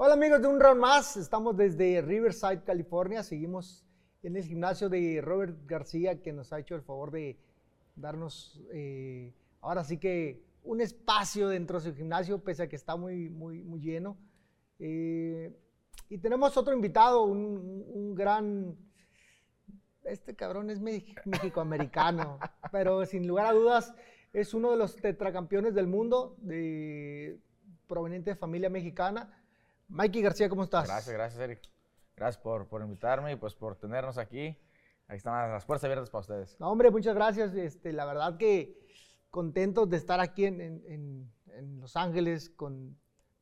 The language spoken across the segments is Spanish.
Hola amigos de un round más, estamos desde Riverside, California, seguimos en el gimnasio de Robert García que nos ha hecho el favor de darnos eh, ahora sí que un espacio dentro de su gimnasio, pese a que está muy, muy, muy lleno. Eh, y tenemos otro invitado, un, un gran... Este cabrón es mexicoamericano, pero sin lugar a dudas es uno de los tetracampeones del mundo, de, proveniente de familia mexicana. Mikey García, ¿cómo estás? Gracias, gracias, Eric. Gracias por, por invitarme y pues por tenernos aquí. Ahí están las puertas abiertas para ustedes. No, hombre, muchas gracias. Este, la verdad que contentos de estar aquí en, en, en Los Ángeles con,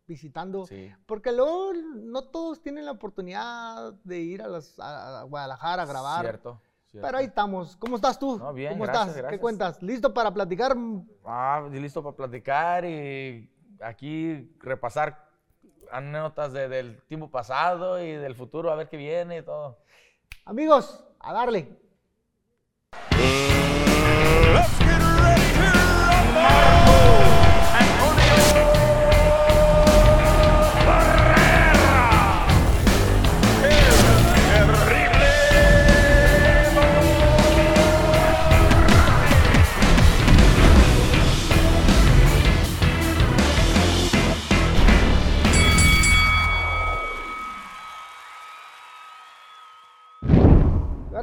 visitando. Sí. Porque luego no todos tienen la oportunidad de ir a, las, a Guadalajara a grabar. Cierto. cierto. Pero ahí estamos. ¿Cómo estás tú? No, bien, ¿Cómo gracias, estás? ¿Qué gracias. cuentas? ¿Listo para platicar? Ah, listo para platicar y aquí repasar anécdotas de- del tiempo pasado y del futuro, a ver qué viene y todo. Amigos, a darle.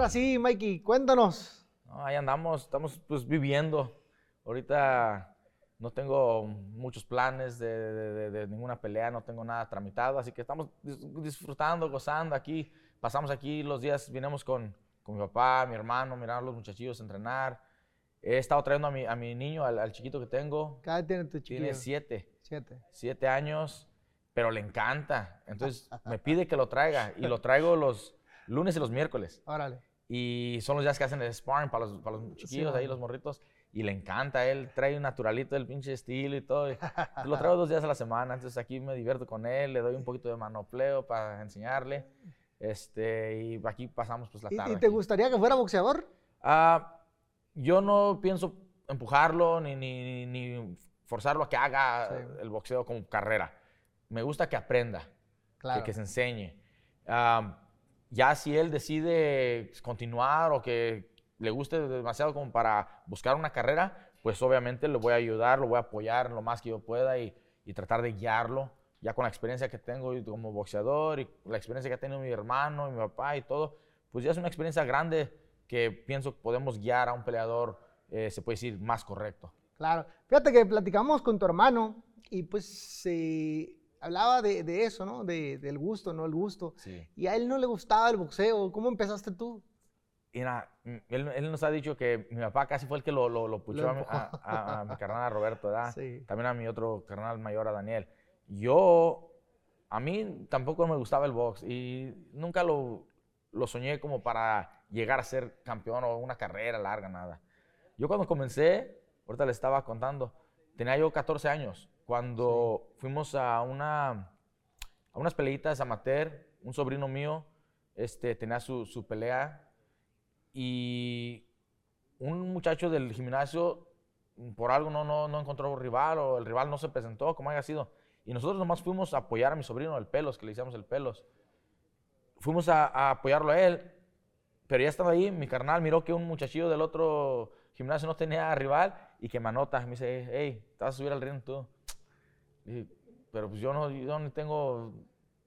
Ahora sí, Mikey, cuéntanos. No, ahí andamos, estamos pues viviendo. Ahorita no tengo muchos planes de, de- de- de ninguna pelea, no tengo nada tramitado, así que estamos dis- disfrutando, gozando aquí. Pasamos aquí los días, vinimos con, con mi papá, mi hermano, mirar a los muchachillos entrenar. He estado trayendo a mi, a mi niño, al, al chiquito que tengo, Cada tiene tu chiquillo. tiene siete. Siete. siete años, pero le encanta. Entonces me pide que lo traiga y lo traigo los lunes y los miércoles. Órale. Y son los días que hacen el sparring para los, para los chiquillos, ahí mano. los morritos. Y le encanta, él trae un naturalito del pinche estilo y todo. y lo traigo dos días a la semana, entonces aquí me divierto con él, le doy un poquito de manopleo para enseñarle. Este, y aquí pasamos pues la ¿Y, tarde. y te aquí. gustaría que fuera boxeador? Ah, yo no pienso empujarlo ni, ni, ni forzarlo a que haga Sí. el boxeo como carrera. Me gusta que aprenda, que- Claro. que, se enseñe. Ah, ya si él decide continuar o que le guste demasiado como para buscar una carrera, pues obviamente lo voy a ayudar, lo voy a apoyar lo más que yo pueda y, tratar de guiarlo. Ya con la experiencia que tengo como boxeador y la experiencia que ha tenido mi hermano y mi papá y todo, pues ya es una experiencia grande que pienso que podemos guiar a un peleador, eh, se puede decir, más correcto. Claro. Fíjate que platicamos con tu hermano y pues se hablaba de, de eso, ¿no? De- del gusto, ¿no? El gusto. Sí. Y a él no le gustaba el boxeo. ¿Cómo empezaste tú? Mira, mm, él, él nos ha dicho que mi papá casi fue el que lo, lo, lo puchó a, a- a- a mi carnal a Roberto, ¿verdad? Sí. También a mi otro carnal mayor, a Daniel. Yo, a mí tampoco me gustaba el box y nunca lo, lo soñé como para llegar a ser campeón o una carrera larga, nada. Yo cuando comencé, ahorita le estaba contando, tenía yo 14 años, cuando fuimos a una a unas peleitas amateur, un sobrino mío este, tenía su, su pelea y un muchacho del gimnasio por algo no, no, no encontró un rival o el rival no se presentó, como haya sido. Y nosotros nomás fuimos a apoyar a mi sobrino, el Pelos, que le hicimos el Pelos. Fuimos a, a apoyarlo a él, pero ya estaba ahí, mi carnal miró que un muchachillo del otro gimnasio no tenía rival y que me anota, me dice, hey, te vas a subir al ring tú. Y pero pues yo no, yo no tengo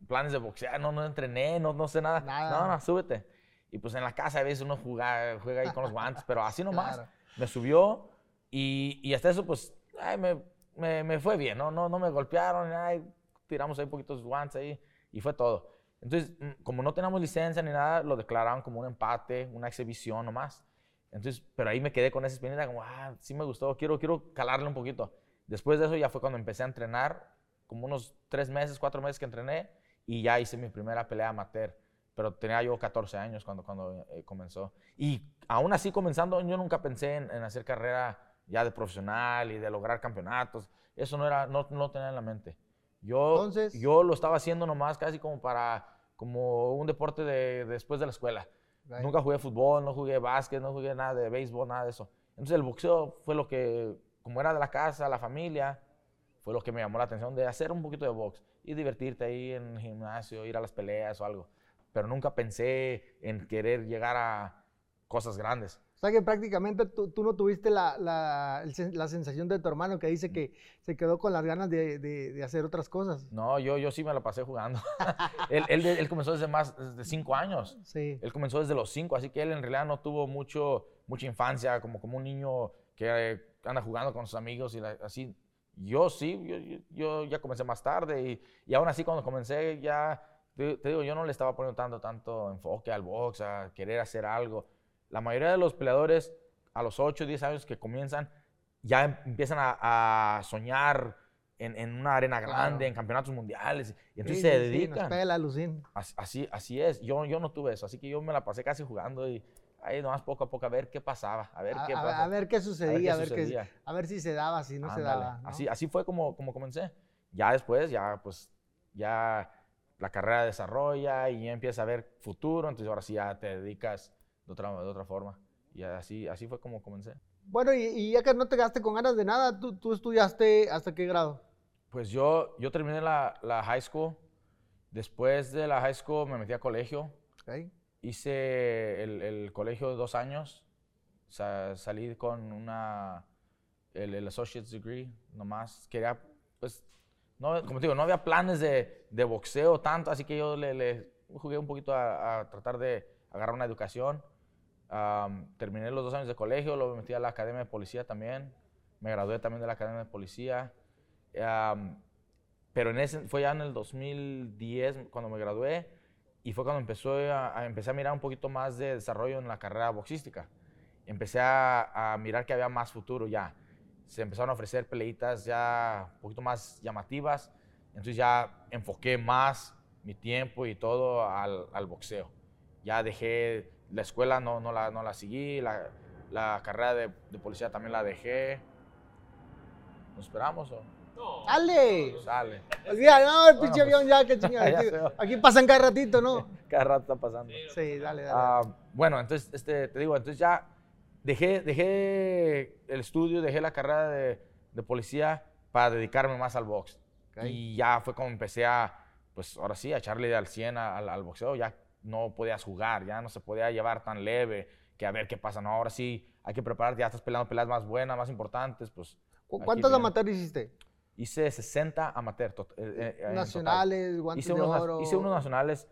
planes de boxear, no, no entrené, no, no sé nada. Nada. No, no, súbete. Y pues en la casa a veces uno juega, juega ahí con los guantes, pero así nomás. Claro. Me subió y, y hasta eso pues ay, me, me, me fue bien, ¿no? No, no me golpearon, ay, tiramos ahí poquitos guantes ahí y fue todo. Entonces, mm, como no teníamos licencia ni nada, lo declararon como un empate, una exhibición nomás. Entonces, pero ahí me quedé con esa espinita como, ah, sí me gustó, quiero, quiero calarle un poquito. Después de eso ya fue cuando empecé a entrenar, como unos tres meses, cuatro meses que entrené, y ya hice mi primera pelea amateur. Pero tenía yo 14 años cuando, cuando eh, comenzó. Y aún así comenzando, yo nunca pensé en, en hacer carrera ya de profesional y de lograr campeonatos. Eso no, era, no, no tenía en la mente. Yo, Entonces- yo lo estaba haciendo nomás casi como para, como un deporte de, después de la escuela. Right. Nunca jugué fútbol, no jugué básquet, no jugué nada de béisbol, nada de eso. Entonces el boxeo fue lo que, como era de la casa, la familia, fue lo que me llamó la atención de hacer un poquito de box. y divertirte ahí en el gimnasio, ir a las peleas o algo. Pero nunca pensé en querer llegar a cosas grandes. O sea que prácticamente tú, tú no tuviste la, la, la sensación de tu hermano que dice que se quedó con las ganas de, de- de hacer otras cosas. No, yo, yo sí me la pasé jugando. él, él, él comenzó desde más desde cinco años. Sí. Él comenzó desde los cinco, así que él en realidad no tuvo mucho, mucha infancia, como, como un niño que eh, anda jugando con sus amigos y la- así. Yo sí, yo, yo- yo ya comencé más tarde y, y aún así cuando comencé ya, te, te digo, yo no le estaba poniendo tanto, tanto enfoque al box, a querer hacer algo. La mayoría de los peleadores a los 8, 10 años que comienzan ya em- empiezan a, a soñar en, en una arena grande, en campeonatos mundiales, y entonces Sí, se sí, sí, dedican. nos pega la alucín. Así, así, así es. Yo, yo no tuve eso, así que yo me la pasé casi jugando y ahí nomás poco a poco a ver qué pasaba, a ver A, qué a- pasa. a ver qué sucedía, a ver, qué, sucedía. a ver si se daba, si no se daba. ¿no? Así, así fue como, como comencé. Ya después, ya pues, ya la carrera desarrolla y ya empieza a ver futuro, entonces ahora sí ya te dedicas de otra, de otra forma. Y así, así fue como comencé. Bueno, y, y ya que no te quedaste con ganas de nada, ¿tú, tú estudiaste hasta qué grado? Pues yo, yo terminé la, la high school. Después de la high school me metí a colegio. Ok. Hice el, el colegio de dos años. Sa- salí con una, el, el associate's degree, nomás. Quería, pues, no, como te digo, no había planes de, de boxeo tanto, así que yo le, le jugué un poquito a, a tratar de agarrar una educación. Am, terminé los dos años de colegio, me metí a la academia de policía también. Me gradué también de la academia de policía. Am, pero en ese, fue ya en el 2010 cuando me gradué y fue cuando empezó a, a- empecé a mirar un poquito más de desarrollo en la carrera boxística. Empecé a, a mirar que había más futuro ya. Se empezaron a ofrecer peleitas ya un poquito más llamativas. Entonces ya enfoqué más mi tiempo y todo al, al boxeo. Ya dejé la escuela, no, no, la, no la seguí, la, la carrera de, de policía también la dejé. ¿Nos esperamos o ¡Dale! sale? Olvida, no, el pinche Bueno, avión ya, que chingada. Aquí, aquí pasan cada ratito, ¿no? Cada rato está pasando. Sí, dale, dale. Ah, bueno, entonces, este, te digo, entonces ya dejé, dejé el estudio, dejé la carrera de, de policía para dedicarme más al box. Y ya fue como empecé a, pues ahora sí, a echarle al 100 a- al, al boxeo. Ya no podías jugar, ya no se podía llevar tan leve que a ver qué pasa. No, ahora sí hay que prepararte, ya estás peleando peleas más buenas, más importantes, pues. ¿Cu- aquí ¿Cuántos viene. amateurs hiciste? Hice 60 amateur. eh, eh. Nacionales, guantes Hice de unos, oro. hice unos nacionales.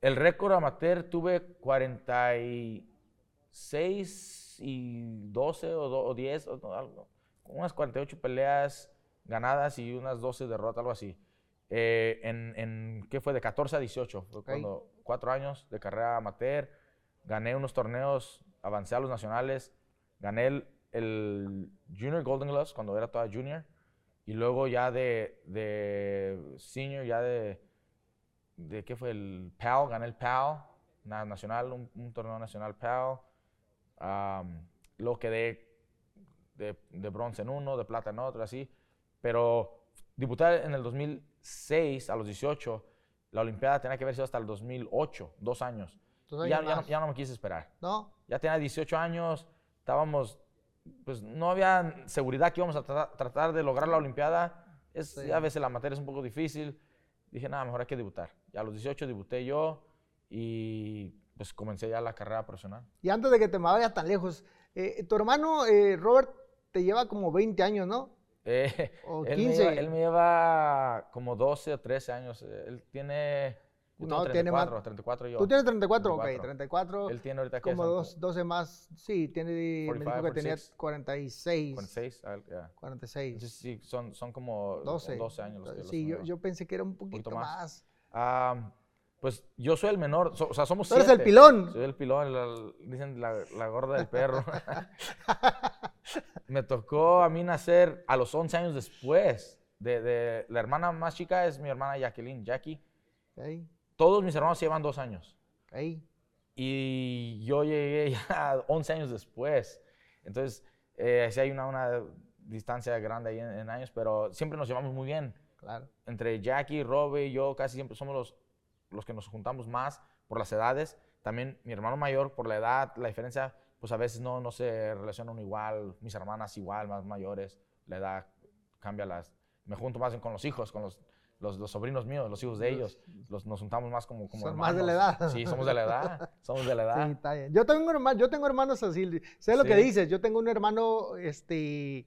El récord amateur tuve 46 y 12 o, do- o 10, o algo, unas 48 peleas ganadas y unas 12 derrotas, algo así. Eh, en, en, ¿qué fue? De 14 a 18, fue Ok. cuando cuatro años de carrera amateur, gané unos torneos, avancé a los nacionales, gané el, el Junior Golden Gloves cuando era toda junior, y luego ya de, de senior, ya de, de, ¿qué fue? El PAL, gané el PAL na- nacional, un, un torneo nacional PAL. Am, luego quedé de, de bronce en uno, de plata en otro, así. Pero debutar en el 2006, a los 18, la Olimpiada tenía que haber sido hasta el 2008, dos años. Y ya, ya ya no me quise esperar. ¿No? Ya tenía 18 años, estábamos, pues no había seguridad que íbamos a tra- tratar de lograr la Olimpiada. Es, Sí. ya a veces la materia es un poco difícil. Dije, nada, mejor hay que debutar. Ya a los 18 debuté yo y pues comencé ya la carrera profesional. Y antes de que te vayas tan lejos, eh, tu hermano eh, Robert te lleva como 20 años, ¿no? Eh, O él, me 15. lleva, él me lleva como 12 o 13 años. Él tiene... yo No, tiene más- 34, 34 yo. Tú tienes 34, ok, 34. 34. Él tiene ahorita que como dos, 12 más. Sí, tiene, me dijo 45, que tenía 46. 46. 46. a él, ya. 46. Entonces sí, son, son como 12. 12 años los que los Sí, me yo, yo pensé que era un poquito, poquito más. más. Ah, pues yo soy el menor, so- o sea, somos Tú eres el siete. pilón. Soy el pilón, la- dicen la, la gorda del perro. Me tocó a mí nacer a los 11 años después. De, de- la hermana más chica es mi hermana Jacqueline, Jackie. Ok, Todos mis hermanos llevan dos años. ok. Y yo llegué ya 11 años después. Entonces, eh, sí hay una, una distancia grande ahí en, en años, pero siempre nos llevamos muy bien Claro. entre Jackie, Robbie y yo casi siempre somos los, los que nos juntamos más por las edades. También mi hermano mayor, por la edad, la diferencia, pues a veces no, no se relacionan igual. Mis hermanas igual, más mayores. La edad cambia las... Me junto más con los hijos, con los, los, los sobrinos míos, los hijos de ellos. Los, nos juntamos más como, como Son más de la hermanos. edad. Sí, somos de la edad. Somos de la edad. Sí, está bien. Yo tengo, herma- yo tengo hermanos así, sé lo que Sí. dices, yo tengo un hermano este,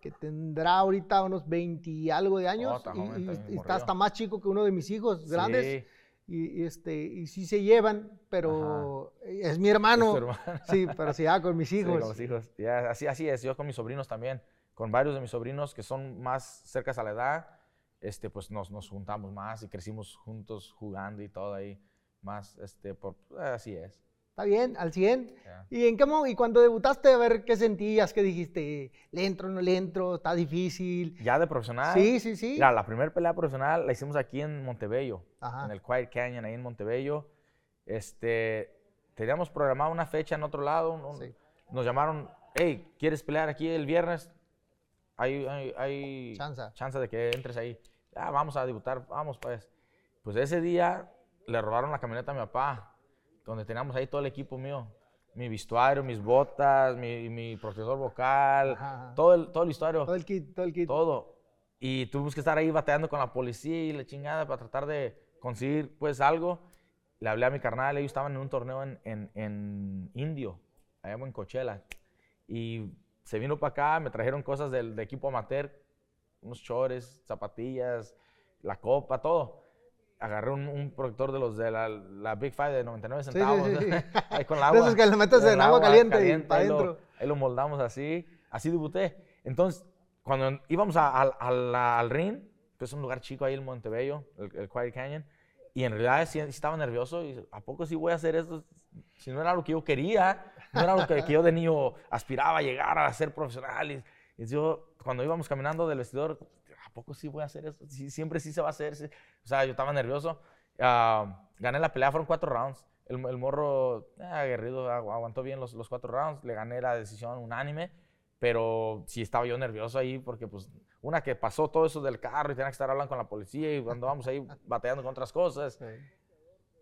que tendrá ahorita unos 20 y algo de años Oh, y- y, y está hasta más chico que uno de mis hijos grandes Sí, y, y, este, y sí se llevan, pero es mi hermano. es hermano. Sí, pero sí, ah, con mis Sí, hijos. con los hijos. Así, así es, yo con mis sobrinos también. Con varios de mis sobrinos que son más cercas a la edad, este, pues nos, nos juntamos más y crecimos juntos jugando y todo ahí. Más, este, por, así es. Está bien, al 100. ya. ¿Y en qué y cuando debutaste, a ver qué sentías? ¿Qué dijiste? ¿Le entro, no le entro? ¿Está difícil? Ya de profesional. Sí, sí, sí. Mira, la primera pelea profesional la hicimos aquí en Montebello, Ajá. en el Quiet Canyon, ahí en Montebello. Este, teníamos programado una fecha en otro lado. un- Sí. Nos llamaron, hey, ¿quieres pelear aquí el viernes? Hay, hay, hay Chanza. chance de que entres ahí. Ah, vamos a debutar, vamos pues. Pues ese día le robaron la camioneta a mi papá, donde teníamos ahí todo el equipo mío. Mi vestuario, mis botas, mi, mi protector vocal, Ajá, todo el, todo el vestuario Todo el kit, todo el kit. todo. Y tuvimos que estar ahí bateando con la policía y la chingada para tratar de conseguir pues algo. Le hablé a mi carnal, ellos estaban en un torneo en, en, en Indio, allá en Coachella. Y se vino para acá, me trajeron cosas del, de equipo amateur, unos chores, zapatillas, la copa, todo. Agarré un, un protector de los de la, la Big Five de 99 sí, centavos. sí, sí. ahí con el agua. esos que le metes en agua caliente y pa' ahí lo-. Ahí lo moldamos así. Así debuté. Entonces, cuando íbamos a- al- al- al ring, que es un lugar chico ahí en Montebello, el, el Quiet Canyon, y en realidad sí, sí estaba nervioso. Y, ¿A poco sí voy a hacer esto? Si no era lo que yo quería, no era lo que, que yo de niño aspiraba a llegar a ser profesional. Y, y yo, cuando íbamos caminando del vestidor, ¿a poco sí voy a hacer esto? Sí, siempre sí se va a hacer. sí. O sea, yo estaba nervioso. Ah, gané la pelea, fueron cuatro rounds. El, el morro, eh, aguerrido, agu- aguantó bien los, los cuatro rounds. Le gané la decisión unánime. Pero sí estaba yo nervioso ahí porque, pues, una que pasó todo eso del carro y tenía que estar hablando con la policía y cuando vamos ahí batallando con otras cosas. Sí.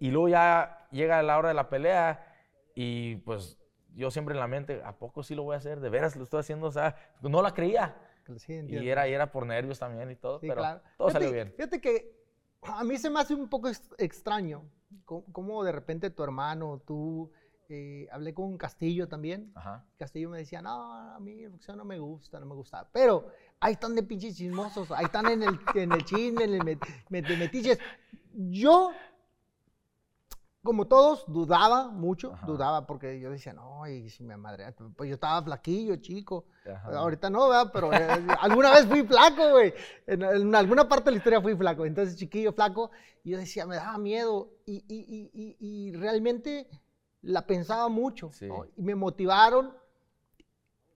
Y luego ya llega la hora de la pelea y pues yo siempre en la mente, ¿a poco sí lo voy a hacer? ¿De veras lo estoy haciendo? O sea, no la creía. Sí. Y era, y era por nervios también y todo, Sí, pero claro. todo Fíjate- salió bien. Fíjate que a mí se me hace un poco ex- extraño cómo, de repente tu hermano, tú, eh, hablé con Castillo también. Ajá. Castillo me decía, no, a mí el no me gusta, no me gusta. Pero ahí están de pinches chismosos, ahí están en el, en el chisme, en el met- met- metiches. Yo, como todos, dudaba mucho, Ajá. dudaba porque yo decía, no, y si me madre, pues yo estaba flaquillo, chico. Ajá. Ahorita no, ¿verdad? Pero eh, alguna vez fui flaco, güey. En, en alguna parte de la historia fui flaco. Entonces, chiquillo, flaco. Y yo decía, me daba miedo. Y, y- y- y- realmente la pensaba mucho. Sí. ¿no? Y me motivaron.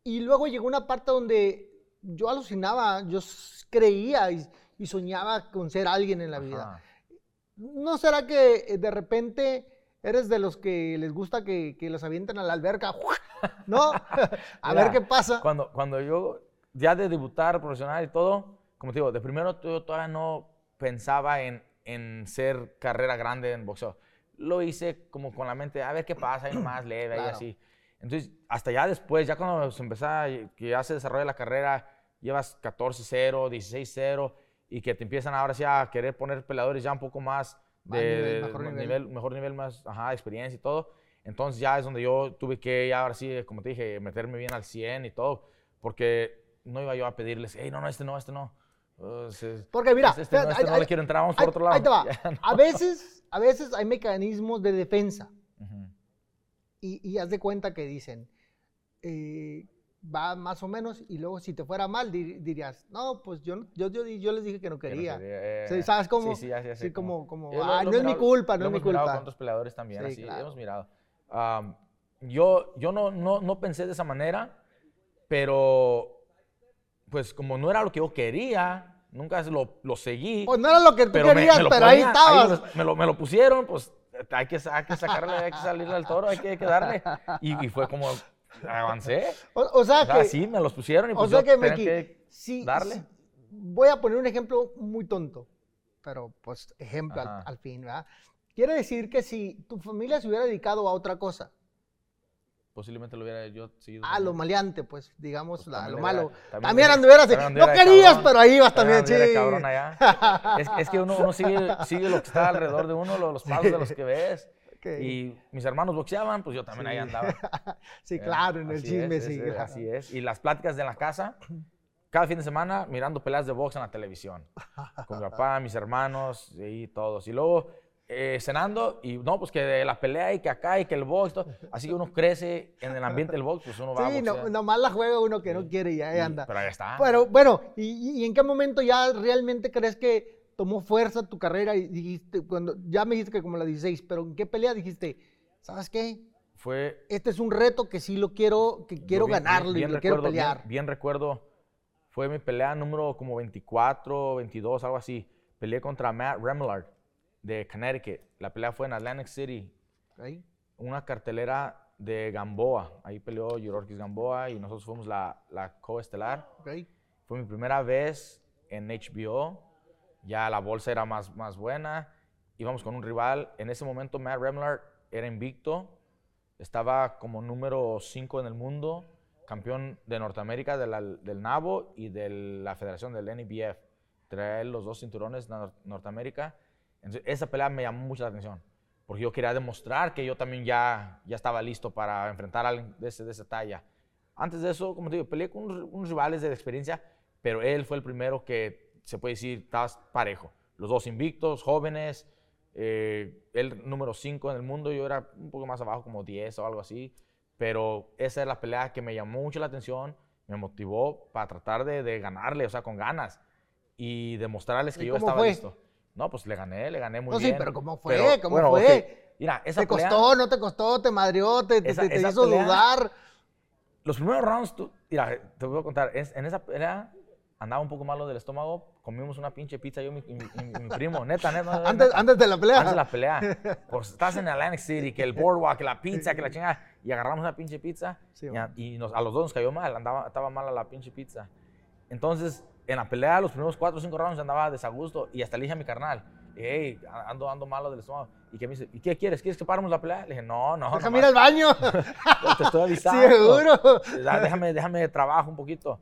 Y luego llegó una parte donde yo alucinaba, yo creía y, y soñaba con ser alguien en la vida. ¿No será que eh, de repente eres de los que les gusta que, que los avienten a la alberca? ¿No? a ver qué pasa. Cuando, cuando yo, ya de debutar profesional y todo, como te digo, de primero yo todavía no pensaba en, en ser carrera grande en boxeo. Lo hice como con la mente, a ver qué pasa, ahí nomás leve, Claro. así. Entonces, hasta ya después, ya cuando se empezaba, que ya se desarrolla la carrera, llevas 14-0, 16-0, y que te empiezan ahora sí a querer poner peleadores ya un poco más de nivel, mejor más nivel. mejor nivel, más ajá, experiencia y todo. Entonces ya es donde yo tuve que, ya ahora sí, como te dije, meterme bien al 100 y todo, porque no iba yo a pedirles, hey, no, no, este no, este no. Uh, se- Porque mira, este, este no, este no ahí- le quiero entrar, vamos ahí- por otro lado. Ahí te va. No. A veces, a veces hay mecanismos de defensa Ujú. y, y haz de cuenta que dicen, eh, va más o menos y luego si te fuera mal di- dirías, no, pues yo, yo, yo, yo les dije que no Que no quería. quería, eh, ¿sabes cómo? Sí, sí, así, así, Sí, como, como, lo- "Ah, no es mi mirado- culpa, no es mi hemos mirado culpa. con otros peleadores también, Sí, así, claro. hemos mirado. Am, yo yo no, no, no pensé de esa manera, pero pues como no era lo que yo quería, nunca lo, lo seguí. Pues no era lo que tú pero me- querías, me lo pero ahí ponía, estabas. lo- me, lo, me lo pusieron, pues hay que, hay que sacarle, hay que salirle al toro, hay que, hay que darle. Y, y fue como, avancé. o, o sea O sea, que, sí, me los pusieron y o pues sea yo que, Meki, que sí, darle. sí, voy a poner un ejemplo muy tonto, pero pues ejemplo al, al fin, ¿verdad? Quiere decir que si tu familia se hubiera dedicado a otra cosa, posiblemente lo hubiera yo seguido. Ah, lo maleante, pues, digamos, Pues la- lo malo. hubiera- También, anduvieras No querías, cabrón. pero ahí ibas también, sí. cabrón allá. es, es que uno, uno sigue, sigue lo que está alrededor de uno, lo- los pasos de los que ves. Ok. Y mis hermanos boxeaban, pues yo también ahí Sí. andaba. Sí, Eh, claro, en el chisme, es, sí. es- es- así es. Y las pláticas de la casa, cada fin de semana mirando peleas de box en la televisión. Con mi papá, mis hermanos y todos. Y luego eh, cenando y no, pues que de la pelea y que acá y que el box. todo. Así que uno crece en el ambiente del box, pues uno va a Sí, no, boxear. nomás la juega uno que no quiere y ahí anda. Pero ahí está. Pero bueno, ¿y, y en qué momento ya realmente crees que tomó fuerza tu carrera y dijiste, cuando ya me dijiste que como la 16, pero en qué pelea dijiste, ¿sabes qué? Fue Este es un reto que sí lo quiero, que quiero bien- ganarlo bien- y bien lo quiero recuerdo- bien- pelear. Bien, recuerdo, fue mi pelea número como 24, 22, algo así. Peleé contra Matt Remillard de Connecticut. La pelea fue en Atlantic City, ¿ok? una cartelera de Gamboa. Ahí peleó Yororkis Gamboa y nosotros fuimos la, la coestelar. Fue mi primera vez en HBO. Ya la bolsa era más, más buena. Íbamos con un rival. En ese momento Matt Remillard era invicto. Estaba como número 5 en el mundo. Campeón de Norteamérica de del NABO y de la Federación del NBF. Trae los dos cinturones de Nor- Norteamérica. Esa pelea me llamó mucho la atención. Porque yo quería demostrar que yo también ya, ya estaba listo para enfrentar a alguien de, ese, de esa talla. Antes de eso, como te digo, peleé con unos, unos rivales de experiencia, pero él fue el primero que se puede decir, estabas parejo. Los dos invictos, jóvenes, eh, él número 5 en el mundo, yo era un poco más abajo, como 10 o algo así, pero esa es la pelea que me llamó mucho la atención, me motivó para tratar de, de ganarle, o sea, con ganas, y demostrarles que ¿Y yo cómo estaba fue? listo. No, pues le gané, le gané muy No, sí, bien. pero ¿cómo fue? ¿Cómo bueno, fue? ok, Mira, esa ¿Te pelea- costó, no te costó, te madrió, te, te- Esa- te- te esa hizo pelea- dudar? los primeros rounds, tú- mira, te voy a contar, es- en esa pelea andaba un poco malo del estómago, comimos una pinche pizza yo y mi, mi- mi- mi primo, neta, neta. neta, Antes, neta. antes de la pelea. Antes de la pelea. Pues estás en Atlantic City, que el boardwalk, que la pizza, que la chingada. Y agarramos una pinche pizza Sí, y, a, y nos- a los dos nos cayó mal, andaba, estaba mala la pinche pizza. Entonces, en la pelea, los primeros cuatro o cinco rounds andaba desagusto y hasta le dije a mi carnal, hey, ando, ando malo del estómago. Y que me dice, ¿y qué quieres? ¿Quieres que paramos la pelea? Le dije, no, no. Déjame ir al baño. te estoy avisando. Seguro. Déjame, déjame trabajo un poquito.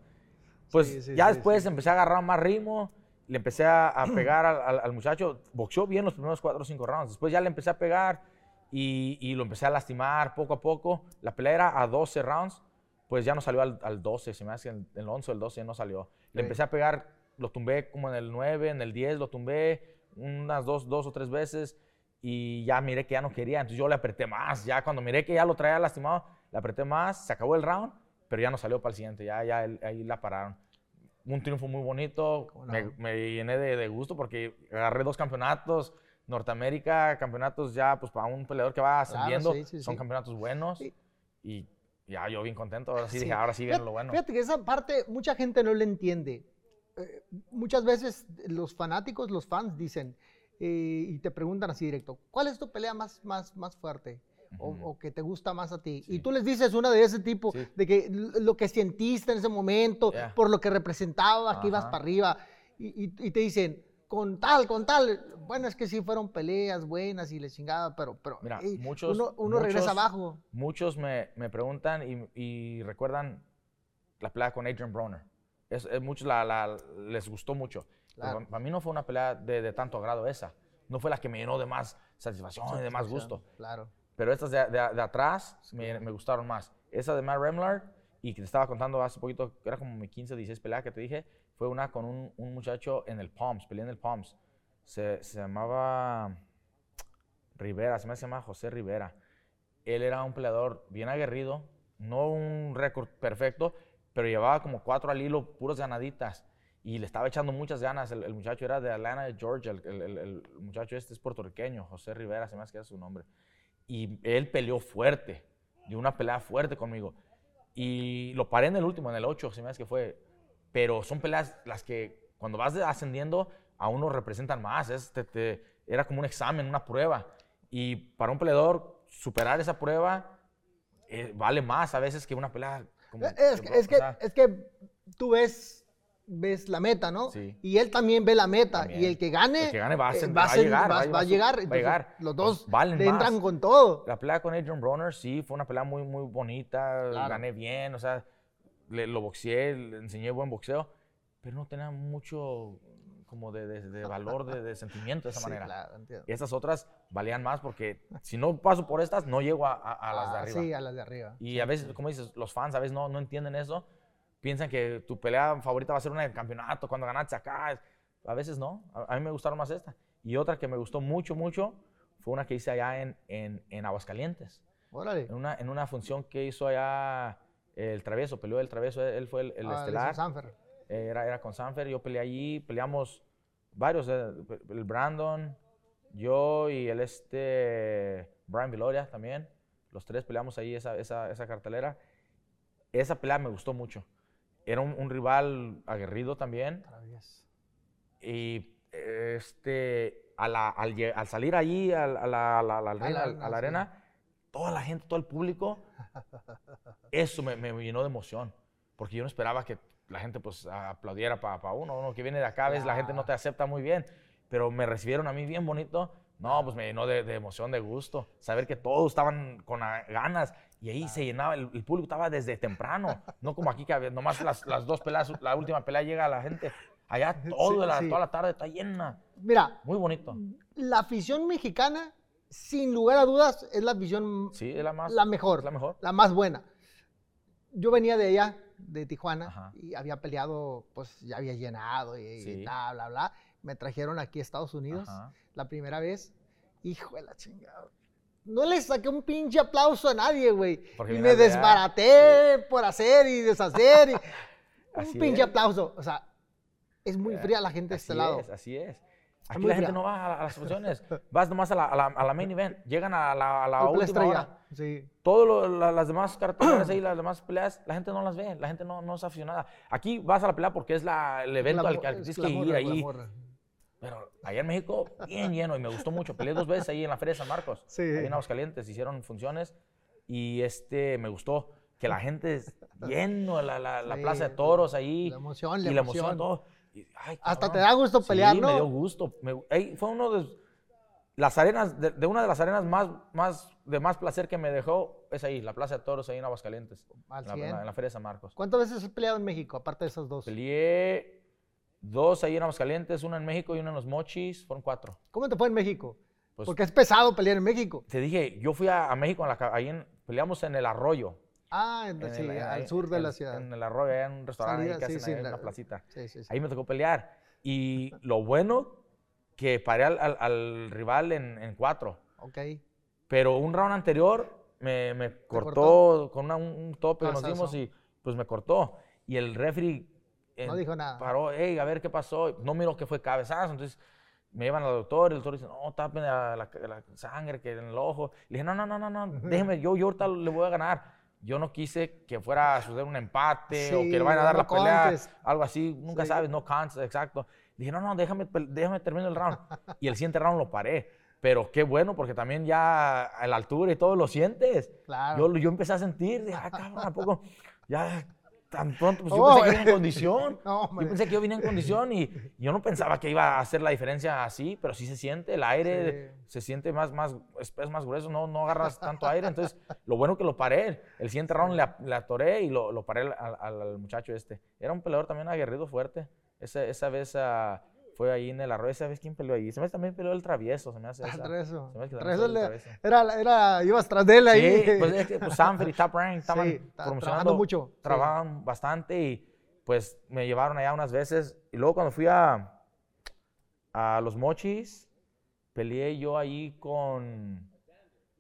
Pues Sí, sí, ya sí, después empecé a agarrar más ritmo, le empecé a, a pegar al, al- al muchacho. Boxeó bien los primeros cuatro o cinco rounds. Después ya le empecé a pegar y, y lo empecé a lastimar poco a poco. La pelea era a 12 rounds, pues ya no salió al, al 12, se me hace en el 11 o el 12 no salió. Le empecé a pegar, lo tumbé como en el 9, en el 10, lo tumbé unas dos, dos o tres veces y ya miré que ya no quería, entonces yo le apreté más. Ya cuando miré que ya lo traía lastimado, le apreté más, se acabó el round, pero ya no salió para el siguiente, ya, ya él- ahí la pararon. Un triunfo muy bonito, me, me llené de, de gusto porque agarré dos campeonatos, Norteamérica, campeonatos ya, pues para un peleador que va ascendiendo, sí, sí, son sí. campeonatos buenos y ya yo bien contento, ahora sí, dije, ahora sí viene lo bueno. Fíjate que esa parte mucha gente no le entiende. Eh, muchas veces los fanáticos, los fans dicen eh, y te preguntan así directo, ¿cuál es tu pelea más, más, más fuerte? O, o que te gusta más a ti. Y Sí. tú les dices una de ese tipo, Sí. de que lo que sentiste en ese momento, Yeah. por lo que representaba, que ibas para arriba, y, y- y te dicen, con tal, con tal. Bueno, es que sí fueron peleas buenas y le chingada, pero, pero Mira, muchos- uno, uno regresa muchos- abajo. Muchos me, me preguntan y, y recuerdan la pelea con Adrian Broner. Es, es muchos la, la- les gustó mucho. Claro. Para mí no fue una pelea de, de tanto agrado esa. No fue la que me llenó de más satisfacción y de más gusto. Claro. Pero estas de, de- de atrás me, me gustaron más. Esa de Matt Remlard y que te estaba contando hace poquito, era como mi 15, 16 pelea que te dije, fue una con un, un muchacho en el Palms, peleé en el Palms. Se, se llamaba Rivera, se me llama José Rivera. Él era un peleador bien aguerrido, no un récord perfecto, pero llevaba como cuatro al hilo, puras ganaditas. Y le estaba echando muchas ganas. El, el muchacho era de Atlanta, Georgia. El- el- el muchacho este es puertorriqueño, José Rivera, se me hace que era su nombre. Y él peleó fuerte, dio una pelea fuerte conmigo. Y lo paré en el último, en el 8, se me que fue. Pero son peleas las que cuando vas ascendiendo a uno representan más. Es, te- te- era como un examen, una prueba. Y para un peleador, superar esa prueba eh, vale más a veces que una pelea. Como Es, que es que tú ves ves la meta, ¿no? Sí. Y él también ve la meta. También. Y el que gane, El que gane va a eh, ser- va a va a ser- llegar, va- va a- llegar. a llegar. Los Pues dos valen le entran más. con todo. La pelea con Adrian Broner, sí, fue una pelea muy, muy bonita. Claro. Gané bien, o sea, le- lo boxeé, le enseñé buen boxeo, pero no tenía mucho como de, de- de valor, de, de sentimiento de esa Sí, manera. claro. Y estas otras valían más porque si no paso por estas, no llego a, a- a las de Ah, arriba. Sí, a las de arriba. Y a veces, como dices, los fans a veces no, no entienden eso. Piensan que tu pelea favorita va a ser una del campeonato, cuando ganaste acá. A veces no. A, a mí me gustaron más esta. Y otra que me gustó mucho, mucho, fue una que hice allá en, en, en Aguascalientes. Órale. En una, en una función que hizo allá el Travieso, peleó el Travieso, él fue el, el Ah, estelar. Sanfer. Eh, Era, era con Sanfer, yo peleé allí, peleamos varios, eh, el Brandon, yo y el este Brian Viloria también. Los tres peleamos ahí esa, esa, esa cartelera. Esa pelea me gustó mucho. Era un, un rival aguerrido también. Y este, a la- al, al salir allí a la, a la- a la- a la arena, arena, toda la gente, todo el público, eso me, me llenó de emoción. Porque yo no esperaba que la gente pues aplaudiera para uno. Uno que viene de acá, a veces la gente no te acepta muy bien. Pero me recibieron a mí bien bonito. No, pues me llenó de, de emoción, de gusto. Saber que todos estaban con ganas. Y ahí se llenaba, el, el público estaba desde temprano. No como aquí que había- nomás las, las dos peleas, la última pelea llega la gente. Allá todo la- sí. toda la tarde está llena. Mira, Muy bonito. la afición mexicana, sin lugar a dudas, es la afición Sí, es la más. la mejor. la mejor. La más buena. Yo venía de allá, de Tijuana, Ajá. y había peleado, pues ya había llenado y, y Sí. bla, bla, bla. Me trajeron aquí a Estados Unidos Ajá. La primera vez. Hijo de la chingada. No le saqué un pinche aplauso a nadie, güey. Y me desbaraté por hacer y deshacer. y- un pinche es. aplauso. O sea, es muy fría la gente de este Así lado. es, así es. Aquí muy la gente fría. no va a, a las funciones. Vas nomás a la, a la, a la main event. Llegan a la, a la última estrella. hora. Sí. Todas las demás carteleras ahí, las demás peleas, la gente no las ve. La gente no, no es aficionada. Aquí vas a la pelea porque es la, el evento al al que Es tienes que ir ahí. Pero allá en México, bien lleno y me gustó mucho. Peleé dos veces ahí en la Feria de San Marcos. Sí. Ahí en Aguascalientes hicieron funciones y este me gustó que la gente es lleno, la, la, la Sí, plaza de toros ahí. la emoción, la y la emoción, emoción. todo. Y, ay, Hasta te da gusto pelear, sí, ¿no? me dio gusto. Me- ahí fue uno de las arenas, de, de una de las arenas más, más, de más placer que me dejó, es ahí, la plaza de toros ahí en Aguascalientes. Al en la, 100. en la- la Feria de San Marcos. ¿Cuántas veces has peleado en México, aparte de esos dos? Peleé dos ahí en Aguascalientes, una en México y una en Los Mochis, fueron cuatro. ¿Cómo te fue en México? Pues- Porque es pesado pelear en México. Te dije, yo fui a, a México, en la ahí en, peleamos en el Arroyo. Ah, en- en sí, el- en- al en- sur de en- la ciudad. En el Arroyo, allá en un restaurante ahí Salida, que sí, hacen sí, ahí en la- una placita. Sí, sí, sí. Ahí me tocó pelear. Y lo bueno, que paré al, al- al rival en, en cuatro. Ok. Pero un round anterior me, me cortó, cortó? con una- un, tope que nos dimos y pues me cortó. Y el referee eh, No dijo nada. paró, hey, a ver qué pasó. No miró que fue cabezazo, entonces me llevan al doctor y el doctor dice, no, tapen la, la- la sangre que en el ojo. Le dije, no, no, no, no, no, déjeme, yo, yo ahorita le voy a ganar. Yo no quise que fuera a suceder un empate o Sí, que le vayan a dar no la pelea, algo así, nunca Sí. sabes, no contest, exacto. Dije, no, no, déjame, déjame terminar el round. y el siguiente round lo paré. Pero qué bueno, porque también ya a la altura y todo lo sientes. Claro. Yo, yo empecé a sentir, dije, ah, cabrón, ¿a poco? Ya tan pronto, pues yo Oh, pensé que venía en condición. No, yo pensé que yo venía en condición y yo no pensaba que iba a hacer la diferencia así, pero sí se siente, el aire se siente más, más, es, es más grueso, no, no agarras tanto aire. Entonces, lo bueno que lo paré. El siguiente round le, le atoré y lo, lo paré al, al- al muchacho este. Era un peleador también aguerrido fuerte. Esa, esa vez ah, fue ahí en el arroyo. ¿Esa vez quién peleó ahí? Se me hace también peleó el travieso, se me hace. Ah, esa. Travieso. Se me hace Travieso le- era, era, ibas tras de él ahí. Sí, pues es que pues, Sanford y Top Rank estaban Sí, promocionando trabajando mucho, sí. Trabajaban bastante y pues me llevaron allá unas veces. Y luego cuando fui a, a Los Mochis, peleé yo ahí con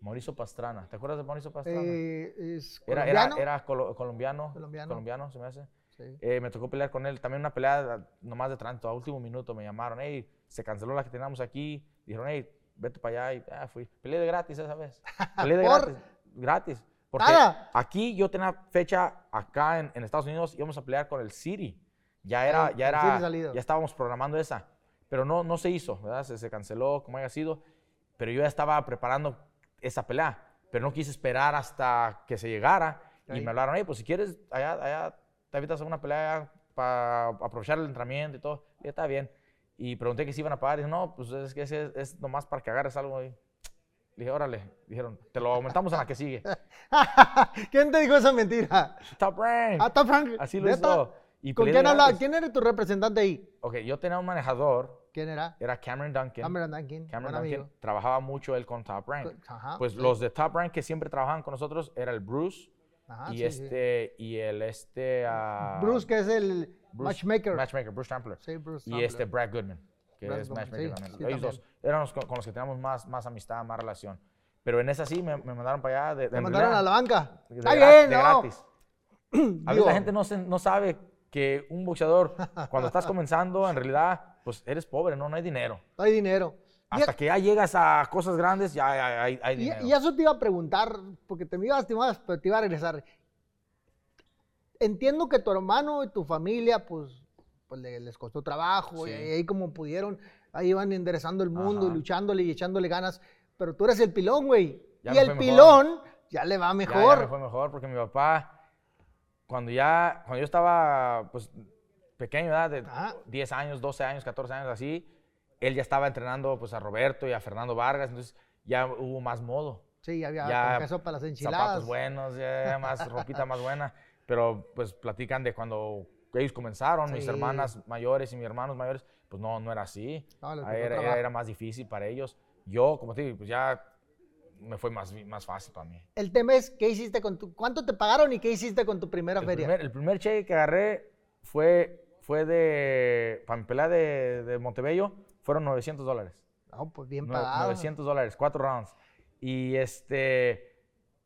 Mauricio Pastrana. ¿Te acuerdas de Mauricio Pastrana? Eh, es era, era, era colo- colombiano, Colombiano. colombiano. se me hace. Sí. Eh, me tocó pelear con él. También una pelea nomás de tránsito. A último minuto me llamaron. Hey, se canceló la que teníamos aquí. Dijeron, hey, vete para allá. Y ah, fui. Peleé de gratis esa vez. Peleé de gratis. Gratis. Porque Nada. aquí yo tenía fecha acá en, en Estados Unidos. Íbamos a pelear con el City. Ya era, ya era, ya estábamos programando esa. Pero no, no se hizo, ¿verdad? Se, se canceló, como haya sido. Pero yo ya estaba preparando esa pelea. Pero no quise esperar hasta que se llegara. Y me hablaron, hey, pues si quieres, allá, allá te avientas a una pelea aprovechar el entrenamiento y todo. Y está bien. Y pregunté que si iban a pagar. Y dijo, no, pues es que es, es nomás para que agarres algo ahí. Le dije, órale. Dijeron, te lo aumentamos en la que sigue. ¿Quién te dijo esa mentira? Top Rank. Ah, Top Rank. Así lo hizo. Y ¿Con quién hablaba? ¿Quién era tu representante ahí? Ok, yo tenía un manejador. ¿Quién era? Era Cameron Duncan. Cameron Duncan. Cameron Duncan amigo. trabajaba mucho él con Top Rank. Ajá, Pues sí. los de Top Rank que siempre trabajaban con nosotros era el Bruce Ajá, y sí, sí. este y el este ah, Bruce, que es el Bruce- matchmaker. matchmaker Bruce Trampler Sí, Bruce y Trampler. este Brad Goodman que Brad es Goodman, matchmaker sí, también. sí, Ellos también. dos eran los con, con los que teníamos más, más amistad, más relación. Pero en esa sí me, me mandaron para allá. De, Te en mandaron a la banca. de Está bien, de ¿no? gratis. A veces la gente no, se- no sabe que un boxeador, cuando estás comenzando, en realidad, pues eres pobre, no, no hay dinero. no hay dinero. Y- Hasta que ya llegas a cosas grandes, ya hay, hay- hay Y, dinero. y eso te iba a preguntar, porque te me ibas, te ibas, pero te iba a regresar. Entiendo que tu hermano y tu familia, pues, pues le- les costó trabajo, Sí. y ahí como pudieron, ahí iban enderezando el mundo, y luchándole y echándole ganas. Pero tú eres el pilón, güey. Ya Y el fue mejor. pilón ya le va Ya, ya mejor. me fue mejor porque mi papá, cuando ya, cuando yo estaba, pues, pequeño, ¿verdad? De Ajá. 10 años, 12 años, 14 años, así, él ya estaba entrenando, pues, a Roberto y a Fernando Vargas, entonces ya hubo más modo. Sí, había Ya queso para las enchiladas. Zapatos buenos, ya más ropita más buena, pero, pues, platican de cuando ellos comenzaron, mis Sí. hermanas mayores y mis hermanos mayores, pues, no, no era así. No, era, era- era más difícil para ellos. Yo, como te digo, pues, ya me fue más, más fácil para mí. El tema es, ¿qué hiciste con tu, cuánto te pagaron y qué hiciste con tu primera El feria? primer, el primer cheque que agarré fue, fue de, para mi pelea de, de Montebello, fueron 900 dólares. No, pues bien pagado. 900 dólares, cuatro rounds. Y este,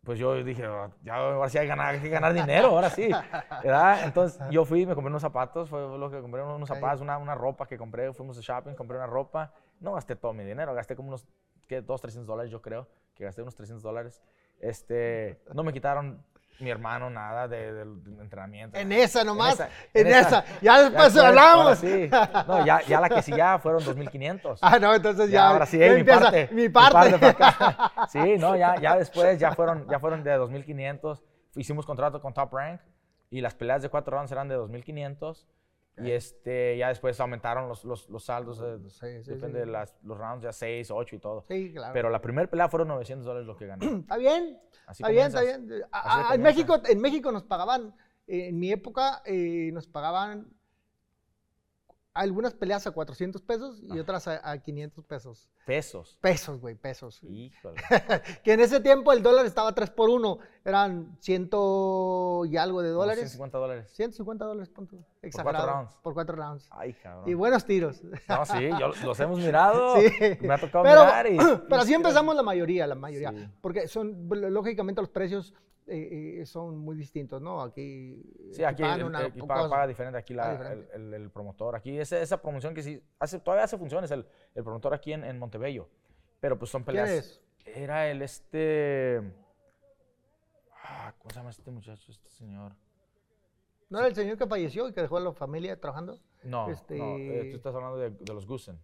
pues yo dije, "Oh, ya ahora sí hay, que ganar, hay que ganar dinero, ahora sí. ¿verdad? Entonces yo fui, me compré unos zapatos, fue lo que compré, unos zapatos, una, una ropa que compré, fuimos a shopping, compré una ropa. No gasté todo mi dinero, gasté como unos, ¿qué? 2, 300 dólares yo creo, que gasté unos 300 dólares. Este, no me quitaron mi hermano nada de- entrenamiento. En esa nomás, esa- en en esa. esa. Ya después hablamos. sí. No, ya, ya la que sí ya fueron 2.500. Ah, no, entonces ya. Ya, ahora sí, mi empieza parte. Mi parte. para acá. sí, no, ya, ya después ya fueron, ya fueron de 2.500. Hicimos contrato con Top Rank y las peleas de cuatro rounds eran de 2.500. Y este, ya después aumentaron los, los, los saldos. eh, sí, depende sí. de las, los rounds, ya 6, 8 y todo. Sí, claro. Pero la primera pelea fueron 900 dólares lo que gané. Está bien, Así está bien, está bien. A- en. México, en México nos pagaban, eh, en mi época, eh, nos pagaban algunas peleas a 400 pesos y otras a, a 500 pesos. Pesos. Pesos, güey, pesos. Híjole. Que en ese tiempo el dólar estaba 3 por 1, eran ciento y algo de dólares. 150 dólares. 150 dólares, punto. cuatro Exagerado. rounds. Por cuatro rounds. Ay, cabrón. Y buenos tiros. No, sí, yo, los hemos mirado. Sí. Me ha tocado pero, mirar y... pero así empezamos la mayoría, la mayoría. Sí. Porque son, lógicamente los precios eh, eh, son muy distintos, ¿no? Aquí, Sí, aquí el, una el- paga, diferente aquí la- diferente. El, promotor. Aquí ese- esa promoción que sí, hace, todavía hace funciones el, promotor aquí en, en Montebello. Pero pues son ¿Quién peleas. es? Era el este... ah, ¿Cómo se llama este muchacho, este señor? ¿No era el señor que falleció y que dejó a la familia trabajando? No, no, Este- eh, tú estás hablando de, de los Gusen.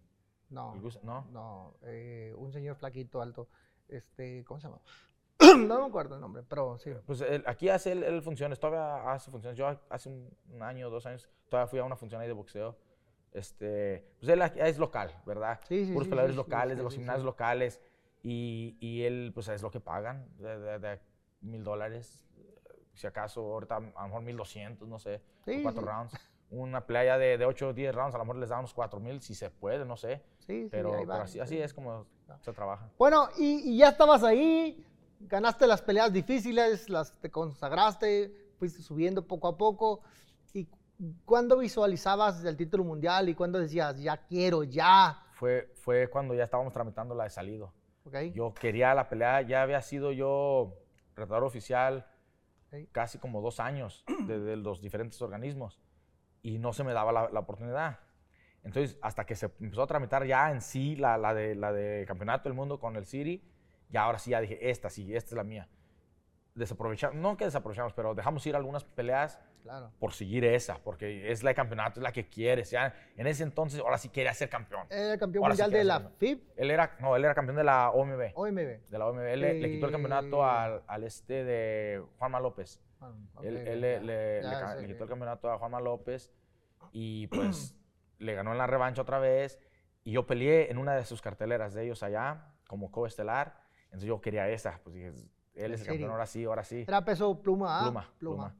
No, Gusen, ¿no? no, eh, un señor flaquito, alto. Este, ¿Cómo se llama? No me acuerdo el nombre, pero sí. Pues él- aquí hace él, él funciones, todavía hace funciones. Yo hace un, un año, dos años, todavía fui a una función ahí de boxeo. Este, pues él es local, ¿verdad? Sí, sí, Puros sí, peleadores sí, locales, sí, de los gimnasios locales. Y, y él, pues es lo que pagan, de, mil dólares. Si acaso, ahorita a lo mejor mil doscientos, no sé, por Sí, cuatro rounds. Una pelea de, de 8 o 10 rounds, a lo mejor les damos cuatro mil, si se puede, no sé. Sí, Pero, pero así, así es como se trabaja. Bueno, y, y ya estabas ahí, ganaste las peleas difíciles, las te consagraste, fuiste subiendo poco a poco. ¿Y cuándo visualizabas el título mundial y cuándo decías, ya quiero, ya? Fue, fue cuando ya estábamos tramitando la de salido. ¿Ok? Yo quería la pelea, ya había sido yo retador oficial Ok. casi como dos años de, de los diferentes organismos y no se me daba la, la oportunidad. Entonces, hasta que se empezó a tramitar ya en sí la, la de, la de Campeonato del Mundo con el City, ya ahora sí ya dije, esta sí, esta es la mía. Desaprovechamos, no que desaprovechamos, pero dejamos ir algunas peleas Claro. por seguir esa, porque es la de campeonato, es la que quieres. Ya en ese entonces, ahora sí quería ser campeón. Era campeón Ahora mundial de la. FIB, Él era, no, él era campeón de la OMB. OMB. De la OMB. Él le, le quitó el campeonato Eh. al, al este de Juanma López. Ah, él él le, le- ya le ca- sé le quitó el campeonato a Juanma López Y pues le ganó en la revancha otra vez. Y yo peleé en una de sus carteleras de ellos allá, como coestelar. Entonces yo quería esa. Pues dije, él es el campeón, ahora sí, ahora sí. Era peso pluma, ¿ah? Pluma, pluma.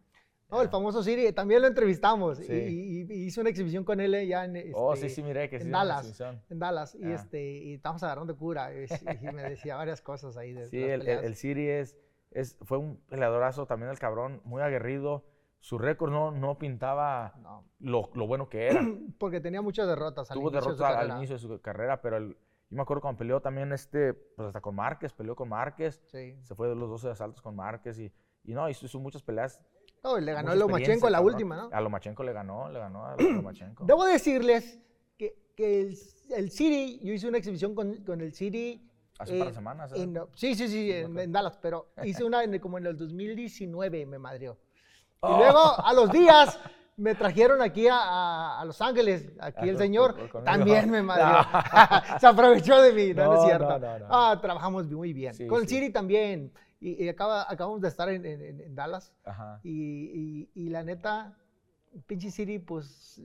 No, el famoso Siri, también lo entrevistamos Sí. y, y- y hizo una exhibición con él eh, ya en, Oh, este, sí, sí, miré que en sí. Dallas. en Dallas y Ah. este y estamos agarrando cura y, y me decía varias cosas ahí de Sí, el, el, peleas. el Siri es, es, fue un peleadorazo también el cabrón, muy aguerrido. Su récord no, no pintaba No, lo, lo bueno que era. porque tenía muchas derrotas. al Tuvo de derrotas al, inicio de su carrera, pero el- yo me acuerdo cuando peleó también este, pues hasta con Márquez, peleó con Márquez. Sí. Se fue de los 12 asaltos con Márquez y, y no, hizo, hizo muchas peleas. No, y le ganó el Lomachenko la última, ¿no? A Lomachenko le ganó, le ganó a Lomachenko. Debo decirles que, que el, el City, yo hice una exhibición con, con el City. Hace un par eh, de semanas. ¿eh? en- sí, sí, sí, en, en Dallas, pero hice una en- como en el 2019, me madrió. Y Oh. luego, a los días, me trajeron aquí a, a- a Los Ángeles, aquí Ah, el señor, con- también me madrió. Se aprovechó de mí, no, no, No, es cierto. Ah, trabajamos muy bien. Sí, con sí. City también. Y, y acaba, acabamos de estar en, en- en- Dallas. Ajá. Y, y- y la neta, pinche City, pues,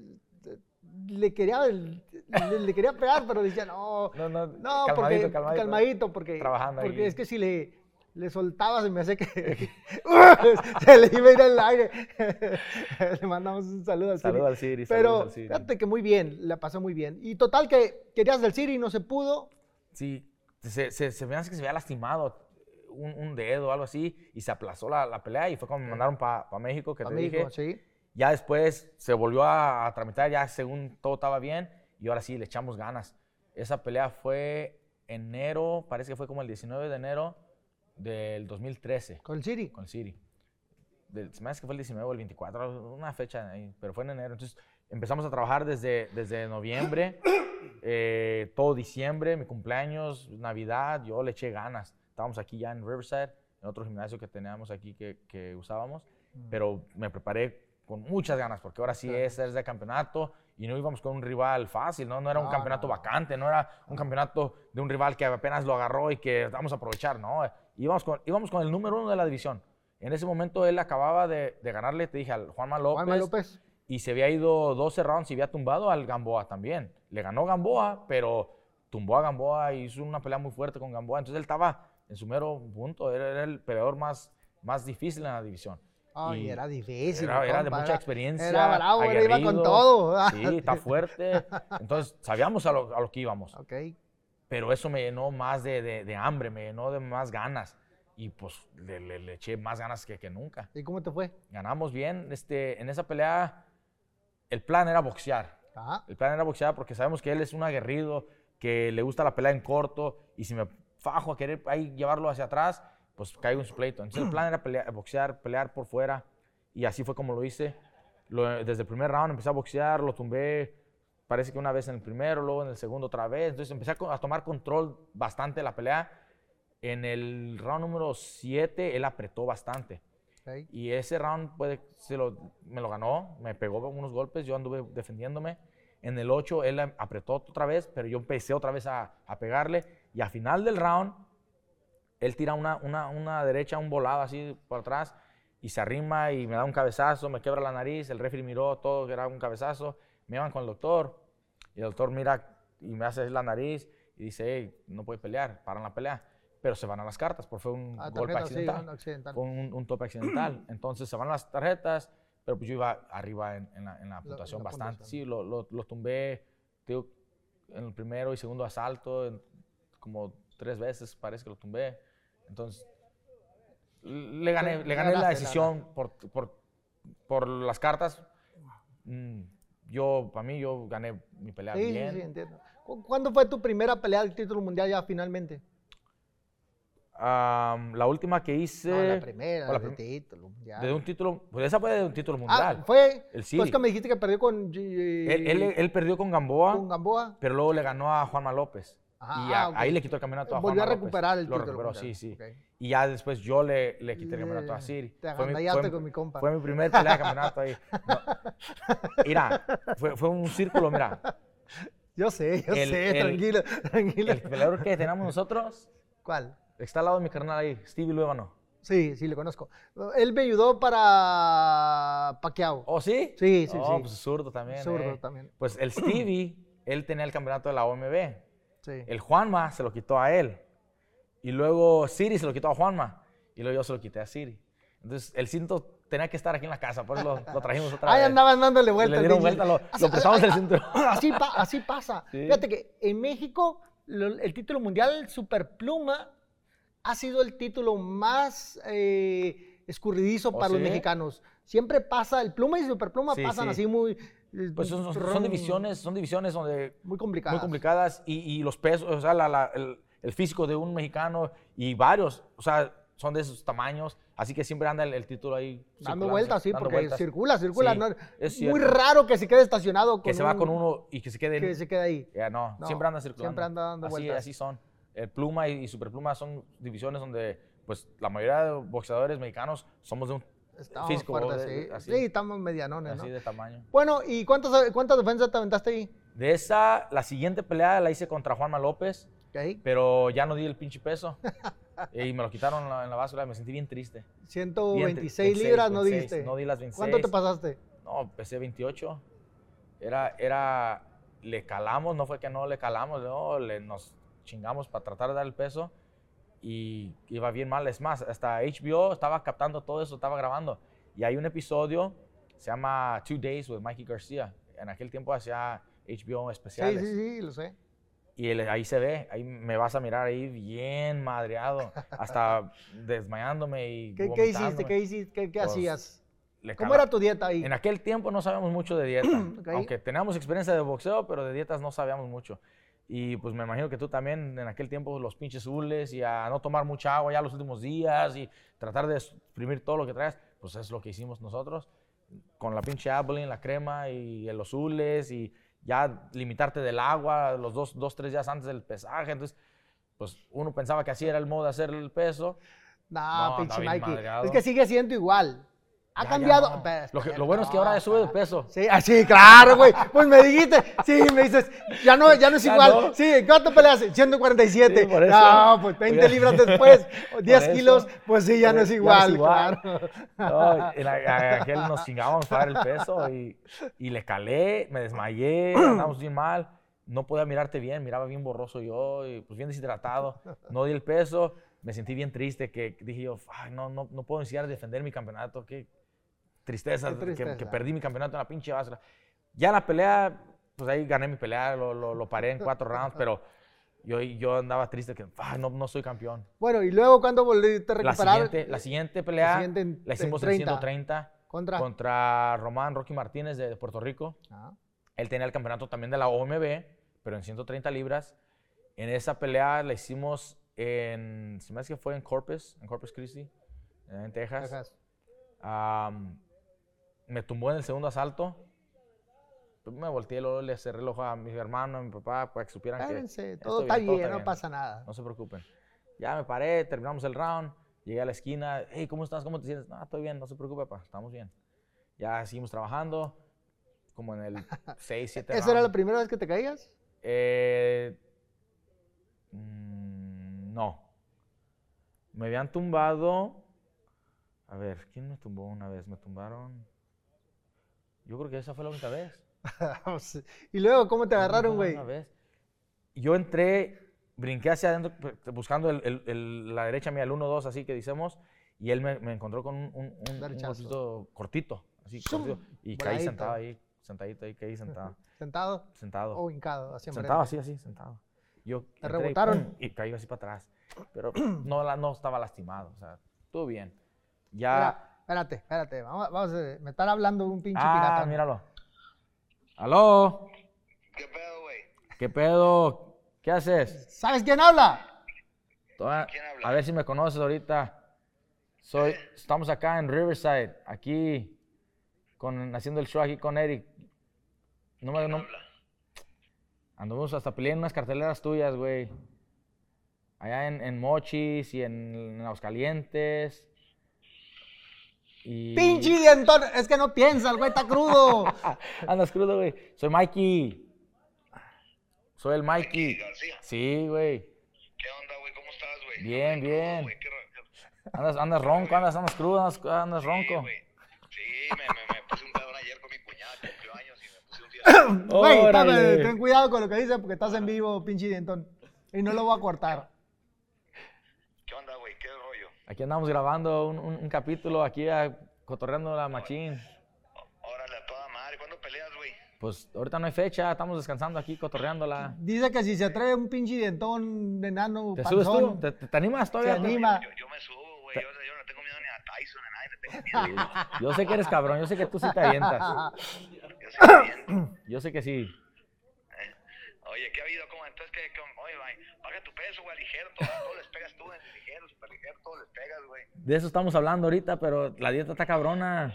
le quería, le, le quería pegar, pero decía, no, No, no, no, calmadito, porque, calmadito. calmadito, porque, Trabajando porque ahí. es que si le, le soltaba se me hace que se le iba a ir al aire. le mandamos un saludo al City. Saludos al Siri. Pero al Siri. fíjate que muy bien, la pasó muy bien. Y total que querías del City y no se pudo. Sí, se, se, se me hace que se había lastimado un, un dedo o algo así y se aplazó la, la pelea y fue cuando me mandaron para México, que a te México, dije. sí. Ya después se volvió a, a tramitar, ya según todo estaba bien y ahora sí le echamos ganas. Esa pelea fue enero, parece que fue como el 19 de enero del 2013 Con el City. con el City. Del, se me hace que fue el 19 o el 24, una fecha ahí, pero fue en enero. Entonces empezamos a trabajar desde, desde noviembre, eh, todo diciembre, mi cumpleaños, Navidad, yo le eché ganas. Estábamos aquí ya en Riverside, en otro gimnasio que teníamos aquí que, que usábamos, pero me preparé con muchas ganas porque ahora sí Claro. es, es de campeonato y no íbamos con un rival fácil, ¿no? No era un campeonato vacante, no era un campeonato de un rival que apenas lo agarró y que vamos a aprovechar, ¿no? Íbamos con, íbamos con el número uno de la división. En ese momento él acababa de, de ganarle, te dije, al Juanma López, Juanma López. y se había ido 12 rounds y había tumbado al Gamboa también. Le ganó Gamboa, pero tumbó a Gamboa y hizo una pelea muy fuerte con Gamboa. Entonces él estaba en su mero punto, era, era el peleador más, más difícil en la división. Ay, Y era difícil. Era, era de mucha experiencia. Era bravo, iba con todo. Sí, está fuerte. Entonces sabíamos a lo, a lo que íbamos ok. Pero eso me llenó más de, de- de hambre, me llenó de más ganas. Y pues le, le- le eché más ganas que, que nunca. ¿Y cómo te fue? Ganamos bien. Este, en esa pelea, el plan era boxear. Ajá. El plan era boxear porque sabemos que él es un aguerrido, que le gusta la pelea en corto. Y si me fajo a querer ahí llevarlo hacia atrás, pues caigo en su pleito. Entonces el plan era pelear- boxear, pelear por fuera. Y así fue como lo hice. Lo- desde el primer round empecé a boxear, lo tumbé parece que una vez en el primero, luego en el segundo otra vez. Entonces empecé a, a tomar control bastante de la pelea. En el round número 7 él apretó bastante. ok. Y ese round se lo, me lo ganó, me pegó unos golpes, yo anduve defendiéndome. En el 8 él apretó otra vez, pero yo empecé otra vez a, a pegarle. Y a final del round, él tira una, una, una derecha, un volado así por atrás, y se arrima y me da un cabezazo, me quebra la nariz. El referee miró todo, que era un cabezazo. Me llevan con el doctor, y el doctor mira y me hace la nariz y dice, hey, no puede pelear, paran la pelea. Pero se van a las cartas, porque fue un Ah, golpe tarjeta, sí, accidental un accidental. fue un, un tope accidental. Entonces se van las tarjetas, pero pues yo iba arriba en, en la, en la puntuación bastante. puntuación. Sí, lo, lo, lo tumbé digo, en el primero y segundo asalto, en- como tres veces parece que lo tumbé. Entonces le gané, le gané la decisión por, por, por las cartas. Mm, Yo, para mí, yo gané mi pelea Sí, sí, bien. sí, entiendo. ¿Cu- ¿Cuándo fue tu primera pelea del título mundial ya finalmente? La última que hice... No, la primera, la prim- título mundial. de un título, pues esa fue de un título ah, mundial. fue. El Pues que me dijiste que perdió con, Él, él- él perdió con Gamboa, con Gamboa. pero luego le ganó a Juanma López. Ajá, y a- ah, ok. ahí le quitó el campeonato a Juanma Volvió a López. recuperar el Lo título recuperó, mundial. sí, sí. Ok. Y ya después yo le, le quité el campeonato a Siri. te Fue mi- fue- con mi compa. Fue mi primer pelea de campeonato ahí. No. Mira, fue, fue un círculo, mira. Yo sé, yo El- sé, el- tranquilo, tranquilo. El peleador que tenemos nosotros ¿Cuál? está al lado de mi carnal ahí, Stevie Luébano. Sí, sí, le conozco. Él me ayudó para Pacquiao. ¿Oh, sí? Sí, sí, Oh, sí. pues zurdo también. Zurdo eh. también. Pues el Stevie, él tenía el campeonato de la OMB. Sí. El Juanma se lo quitó a él. Y luego Siri se lo quitó a Juanma. Y luego yo se lo quité a Siri. Entonces el cinto tenía que estar aquí en la casa, por eso lo, lo trajimos otra Ahí vez. andaban dándole Y vueltas. Le dieron vuelta, lo, Así- lo prestamos el cinturón. Así, pa- así pasa. Sí. Fíjate que en México lo- el título mundial Superpluma ha sido el título más eh, escurridizo ¿Oh, para los mexicanos. Siempre pasa, el pluma y superpluma Sí, pasan sí. así muy... eh, Pues son, divisiones, son divisiones donde Muy complicadas. muy complicadas y, y los pesos, o sea, la- la- el, el físico de un mexicano y varios, o sea, son de esos tamaños, así que siempre anda el, el título ahí. Dando vueltas, sí, dando porque vueltas. circula, circula. Sí, ¿no? es Muy raro que se quede estacionado con Que se va con uno y que se quede en- Que se quede ahí. Ya no, No, siempre anda circulando. siempre anda dando así, vueltas. Así son. El pluma y, y superpluma son divisiones donde, pues, la mayoría de boxeadores mexicanos somos de un Estamos físico fuertes, de- sí. así, Sí, estamos medianones, así ¿no? de tamaño. Bueno, ¿y cuántas, cuántas defensas te aventaste ahí? De esa, la siguiente pelea la hice contra Juanma López, Ok. pero ya no di el pinche peso. y me lo quitaron en la, en la báscula, me sentí bien triste. Bien tri- 126 26, libras no 26, diste. No di las 26. ¿Cuánto te pasaste? No, pesé 28. Era, era, le calamos, no fue que no le calamos, no, le, nos chingamos para tratar de dar el peso y iba bien mal. Es más, hasta HBO estaba captando todo eso, estaba grabando. Y hay un episodio, se llama Two Days with Mikey García. En aquel tiempo hacía HBO Sí, especiales. sí, sí, lo sé. Y él- ahí se ve, ahí me vas a mirar ahí bien madreado, hasta desmayándome y ¿Qué, qué hiciste? ¿Qué, hiciste? ¿Qué, qué Pues, hacías? ¿Cómo era tu dieta ahí? en aquel tiempo no sabíamos mucho de dieta, Ok. aunque teníamos experiencia de boxeo, pero de dietas no sabíamos mucho. Y pues me imagino que tú también en aquel tiempo los pinches hules y a no tomar mucha agua ya los últimos días y tratar de exprimir todo lo que traes, pues es lo que hicimos nosotros con la pinche Abilene, la crema y los hules y ya limitarte del agua los dos, dos, tres días antes del pesaje. Entonces, pues uno pensaba que así era el modo de hacer el peso. No, No, pinche Mikey. madreado. Es que sigue siendo igual. Ha Ya, ya cambiado. no. Espera, Lo, que- lo bueno es que no, ahora ya sube de peso. Sí, ah, sí, claro, güey. Pues me dijiste, sí, me dices, ya no, ya no es Ya igual. no. Sí, ¿cuánto peleas? 147. Sí, por eso. No, pues 20 libras después, o 10 eso. kilos, pues sí, ya Por no es ya igual, no es igual. claro. No, en aquel nos chingábamos para el peso y, y le calé, me desmayé, andábamos bien mal. No podía mirarte bien, miraba bien borroso yo, y pues bien deshidratado. No di el peso, me sentí bien triste, que dije yo, "Ay, no, no, no puedo iniciar a defender mi campeonato, qué tristeza, Qué que- Que, tristeza. perdí mi campeonato en la pinche báscula. Ya en la pelea, pues ahí gané mi pelea, lo, lo, lo paré en cuatro rounds, pero yo, yo andaba triste que, "Ay, no, no soy campeón. Bueno, y luego cuando volviste a La recuperar. siguiente, la siguiente pelea siguiente en- la hicimos en 30. 130 Contra. contra Román Rocky Martínez de, de Puerto Rico. Ah, Él tenía el campeonato también de la OMB, pero en 130 libras. En esa pelea la hicimos en, se me hace que fue en Corpus, en Corpus Christi, en Texas. Texas. Am, me tumbó en el segundo asalto. Pues me volteé, luego le cerré el ojo a mi hermano, a mi papá, para que supieran que Espérense, estoy todo está bien, todo no pasa nada. no se preocupen. Ya me paré, terminamos el round, llegué a la esquina. Hey, ¿cómo estás? ¿Cómo te sientes? No, estoy bien, no se preocupe, papá, estamos bien. Ya seguimos trabajando, como en el 6, 7 ¿Esa era la primera vez que te caías? Eh, mm, no. Me habían tumbado. A ver, ¿quién me tumbó una vez? Me tumbaron. Yo creo que esa fue la única vez. y luego, ¿cómo te agarraron, güey? Yo entré, brinqué hacia adentro, buscando el- el- el- la derecha mía, el 1-2, así que decimos, y él me, me encontró con un, un, un- cortito, así cortito, y caí Voladito. sentado ahí, sentadito ahí, caí sentado, ¿Sentado sentado. o hincado? Así Sentado así, así, sentado. Yo ¿Te y rebotaron? ¡pum! Y, caí así para atrás. Pero no, la- no estaba lastimado, o sea, estuvo bien. Ya. Mira, espérate, espérate. Vamos, vamos a- me están hablando un pinche ah, pirata. míralo. ¿Aló? ¿Qué pedo, güey? ¿Qué pedo? ¿Qué haces? ¿Sabes quién habla? Toda- ¿Quién habla? A ver si me conoces ahorita. Soy, estamos acá en Riverside, aquí, con, haciendo el show aquí con Eric. No me, no, habla? Anduvimos hasta peleando unas carteleras tuyas, güey. Allá en, en Mochis y en, en Aguascalientes. Y... Pinche dientón. Es que no piensa, el güey está crudo. Andas crudo, güey. Soy Mikey. Soy el Mikey Mikey. García. Sí, güey. ¿Qué onda, güey? ¿Cómo estás, güey? Bien, Crudo, bien. ra- Andas, andas ronco, andas, andas crudo, andas, andas Sí, ronco. güey. Sí, me, me, me puse un pedón ayer con mi cuñada, cumplió años y me puse un día. Güey, ten cuidado con lo que dices porque estás en vivo, pinche dientón. Y no lo voy a cortar. ¿Qué onda, güey? ¿Qué rollo? Aquí andamos grabando un, un- un capítulo aquí a- cotorreando la machín. Órale, a toda madre. ¿Cuándo peleas, güey? Pues ahorita no hay fecha, estamos descansando aquí, cotorreándola. Dice que si se atreve un pinche dientón enano, ¿Te subes tú? ¿Te, te- te animas todavía? Se anima. Yo, yo me subo, güey. Yo, yo no tengo miedo ni a Tyson, a nadie le tengo miedo. Yo sé que eres cabrón, yo sé que tú sí te avientas. Yo soy bien. Yo sé que sí. Oye, ¿qué ha habido? ¿Cómo? Entonces, ¿qué? cómo? Oye, güey, baja tu peso, güey, ligero. Todo, todo les pegas tú, en ligero, super ligero, todo les pegas, güey. De eso estamos hablando ahorita, pero la dieta está cabrona.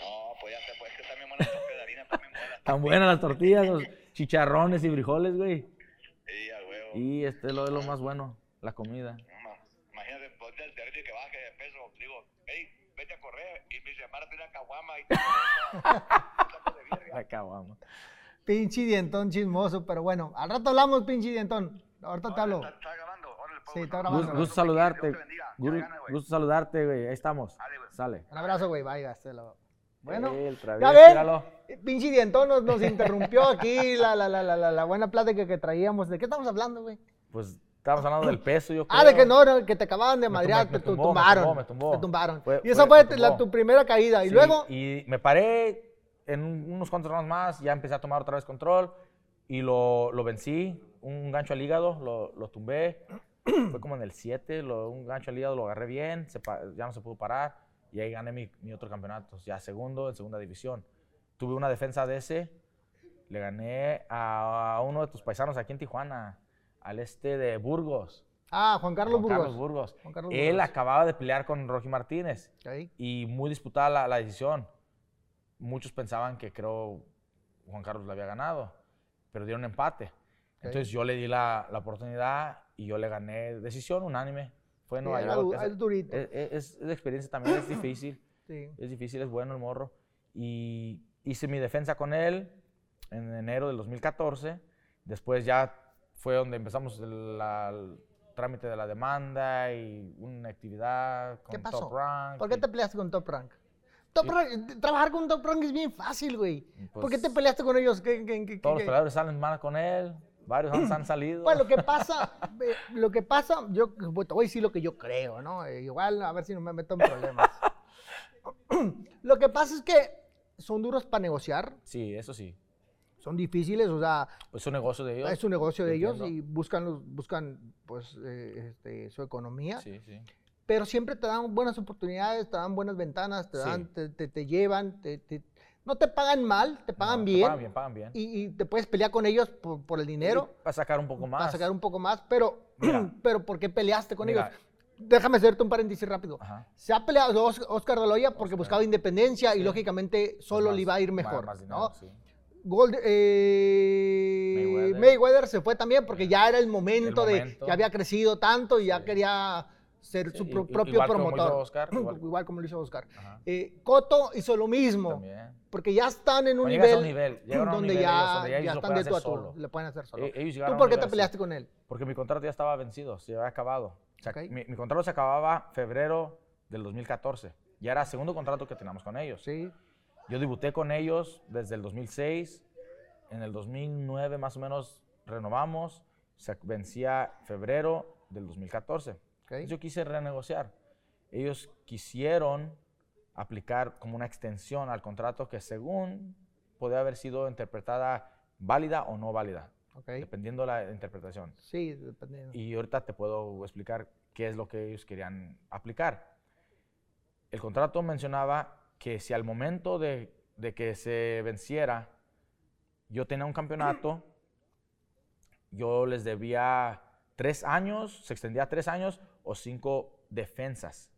No, pues ya sé, pues es que también buenas tortas de harina, también buenas. Tan buenas las tortillas, los chicharrones y frijoles, güey. Sí, a huevo. Y este es lo, es lo más bueno, la comida. Imagínate, pues del terrible que baje de peso, digo, hey, vete a correr y me dice, amárate una caguama y te. La caguama. Pinche dientón chismoso, pero bueno, al rato hablamos, pinche dientón. Ahorita te hablo. ¿Está, está grabando? Órale, pues, Sí, está grabando. Gusto, saludarte. Güey. Gusto saludarte, güey. Ahí estamos. Dale, güey. Sale. Un abrazo, güey, vaya, se lo- Bueno, El ya travieso, ven, míralo. pinche dientón nos, nos interrumpió aquí la, la, la, la, la, la buena plática que traíamos. ¿De qué estamos hablando, güey? Pues estábamos hablando del peso, yo creo. Ah, de que no, que te acababan de madrear, te me tumbaron. tumbó, me tumbó. Te tumbaron. Fue- y esa fue- la- tu primera caída. Y Sí, luego, Y me paré en un- unos cuantos rounds más, ya empecé a tomar otra vez control y lo, lo vencí. Un gancho al hígado, lo, lo tumbé. Fue como en el 7, lo- un gancho al hígado, lo agarré bien, se ya no se pudo parar. Y ahí gané mi, mi otro campeonato, ya segundo en segunda división. Tuve una defensa de ese, le gané a, uno de tus paisanos aquí en Tijuana, al este de Burgos. ah, Juan Carlos Juan Burgos. Carlos Burgos. Juan Carlos Él Burgos. acababa de pelear con Rocky Martínez y muy disputada la, la decisión. Muchos pensaban que creo Juan Carlos la había ganado, pero dieron empate. Entonces yo le di la, la oportunidad y yo le gané decisión unánime. Fue en Nueva York. Es, es durito. es- es- es experiencia también, es difícil. Sí. Es difícil, es bueno el morro. Y hice mi defensa con él en enero del 2014. Después ya fue donde empezamos el, la- el trámite de la demanda y una actividad con ¿Qué pasó? Top Rank. ¿Por qué te peleaste con Top Rank? Top Rank- trabajar con Top Rank es bien fácil, güey. ¿Por qué Pues, te peleaste con ellos? ¿Qué, qué- qué- Todos los peleadores salen mal con él. Varios han, han salido. Pues lo que pasa, eh, lo que pasa, yo bueno, te voy a decir lo que yo creo, ¿no? Eh, igual a ver si no me meto en problemas. lo que pasa es que son duros para negociar, Sí, eso sí. son difíciles, o sea, Pues es un negocio de ellos. es un negocio de ellos entiendo. y buscan, los, buscan pues, eh, este, su economía, Sí, sí. Pero siempre te dan buenas oportunidades, te dan buenas ventanas, te, Sí. dan, te, te- te llevan, te- no te pagan mal, te pagan No, te bien, Pagan bien, pagan bien. Y, y te puedes pelear con ellos por, por el dinero. Para sacar un poco más. Para sacar un poco más, pero, Mira. pero ¿por qué peleaste con Mira. ellos? Déjame hacerte un paréntesis rápido. Ajá. Se ha peleado Os- Oscar de porque Oscar. buscaba independencia y lógicamente solo Más- le iba a ir mejor. más dinero, ¿no? sí. Gold- eh, Mayweather. Mayweather. se fue también porque ya era el momento, El de momento. ya había crecido tanto y ya quería ser Sí, su pro- propio igual como promotor. hizo Oscar, igual. igual como lo hizo Oscar. Eh, Cotto hizo lo mismo También. porque ya están en un Cuando nivel, nivel, a un donde nivel ya, ellos, donde ya están de tú a tú, le pueden hacer solo. E- ellos ¿Tú por qué te nivel así. peleaste con él? Porque mi contrato ya estaba vencido, se había acabado. O sea, Ok. mi, mi contrato se acababa febrero del 2014. Ya era el segundo contrato que teníamos con ellos. Sí. Yo debuté con ellos desde el 2006. En el 2009 más o menos renovamos. Se vencía febrero del 2014. Ok. Entonces Yo quise renegociar. Ellos quisieron aplicar como una extensión al contrato que según podía haber sido interpretada válida o no válida, ok. dependiendo de la interpretación. Sí, dependiendo. Y ahorita te puedo explicar qué es lo que ellos querían aplicar. El contrato mencionaba que si al momento de, de que se venciera yo tenía un campeonato, yo les debía tres años, se extendía tres años o cinco defensas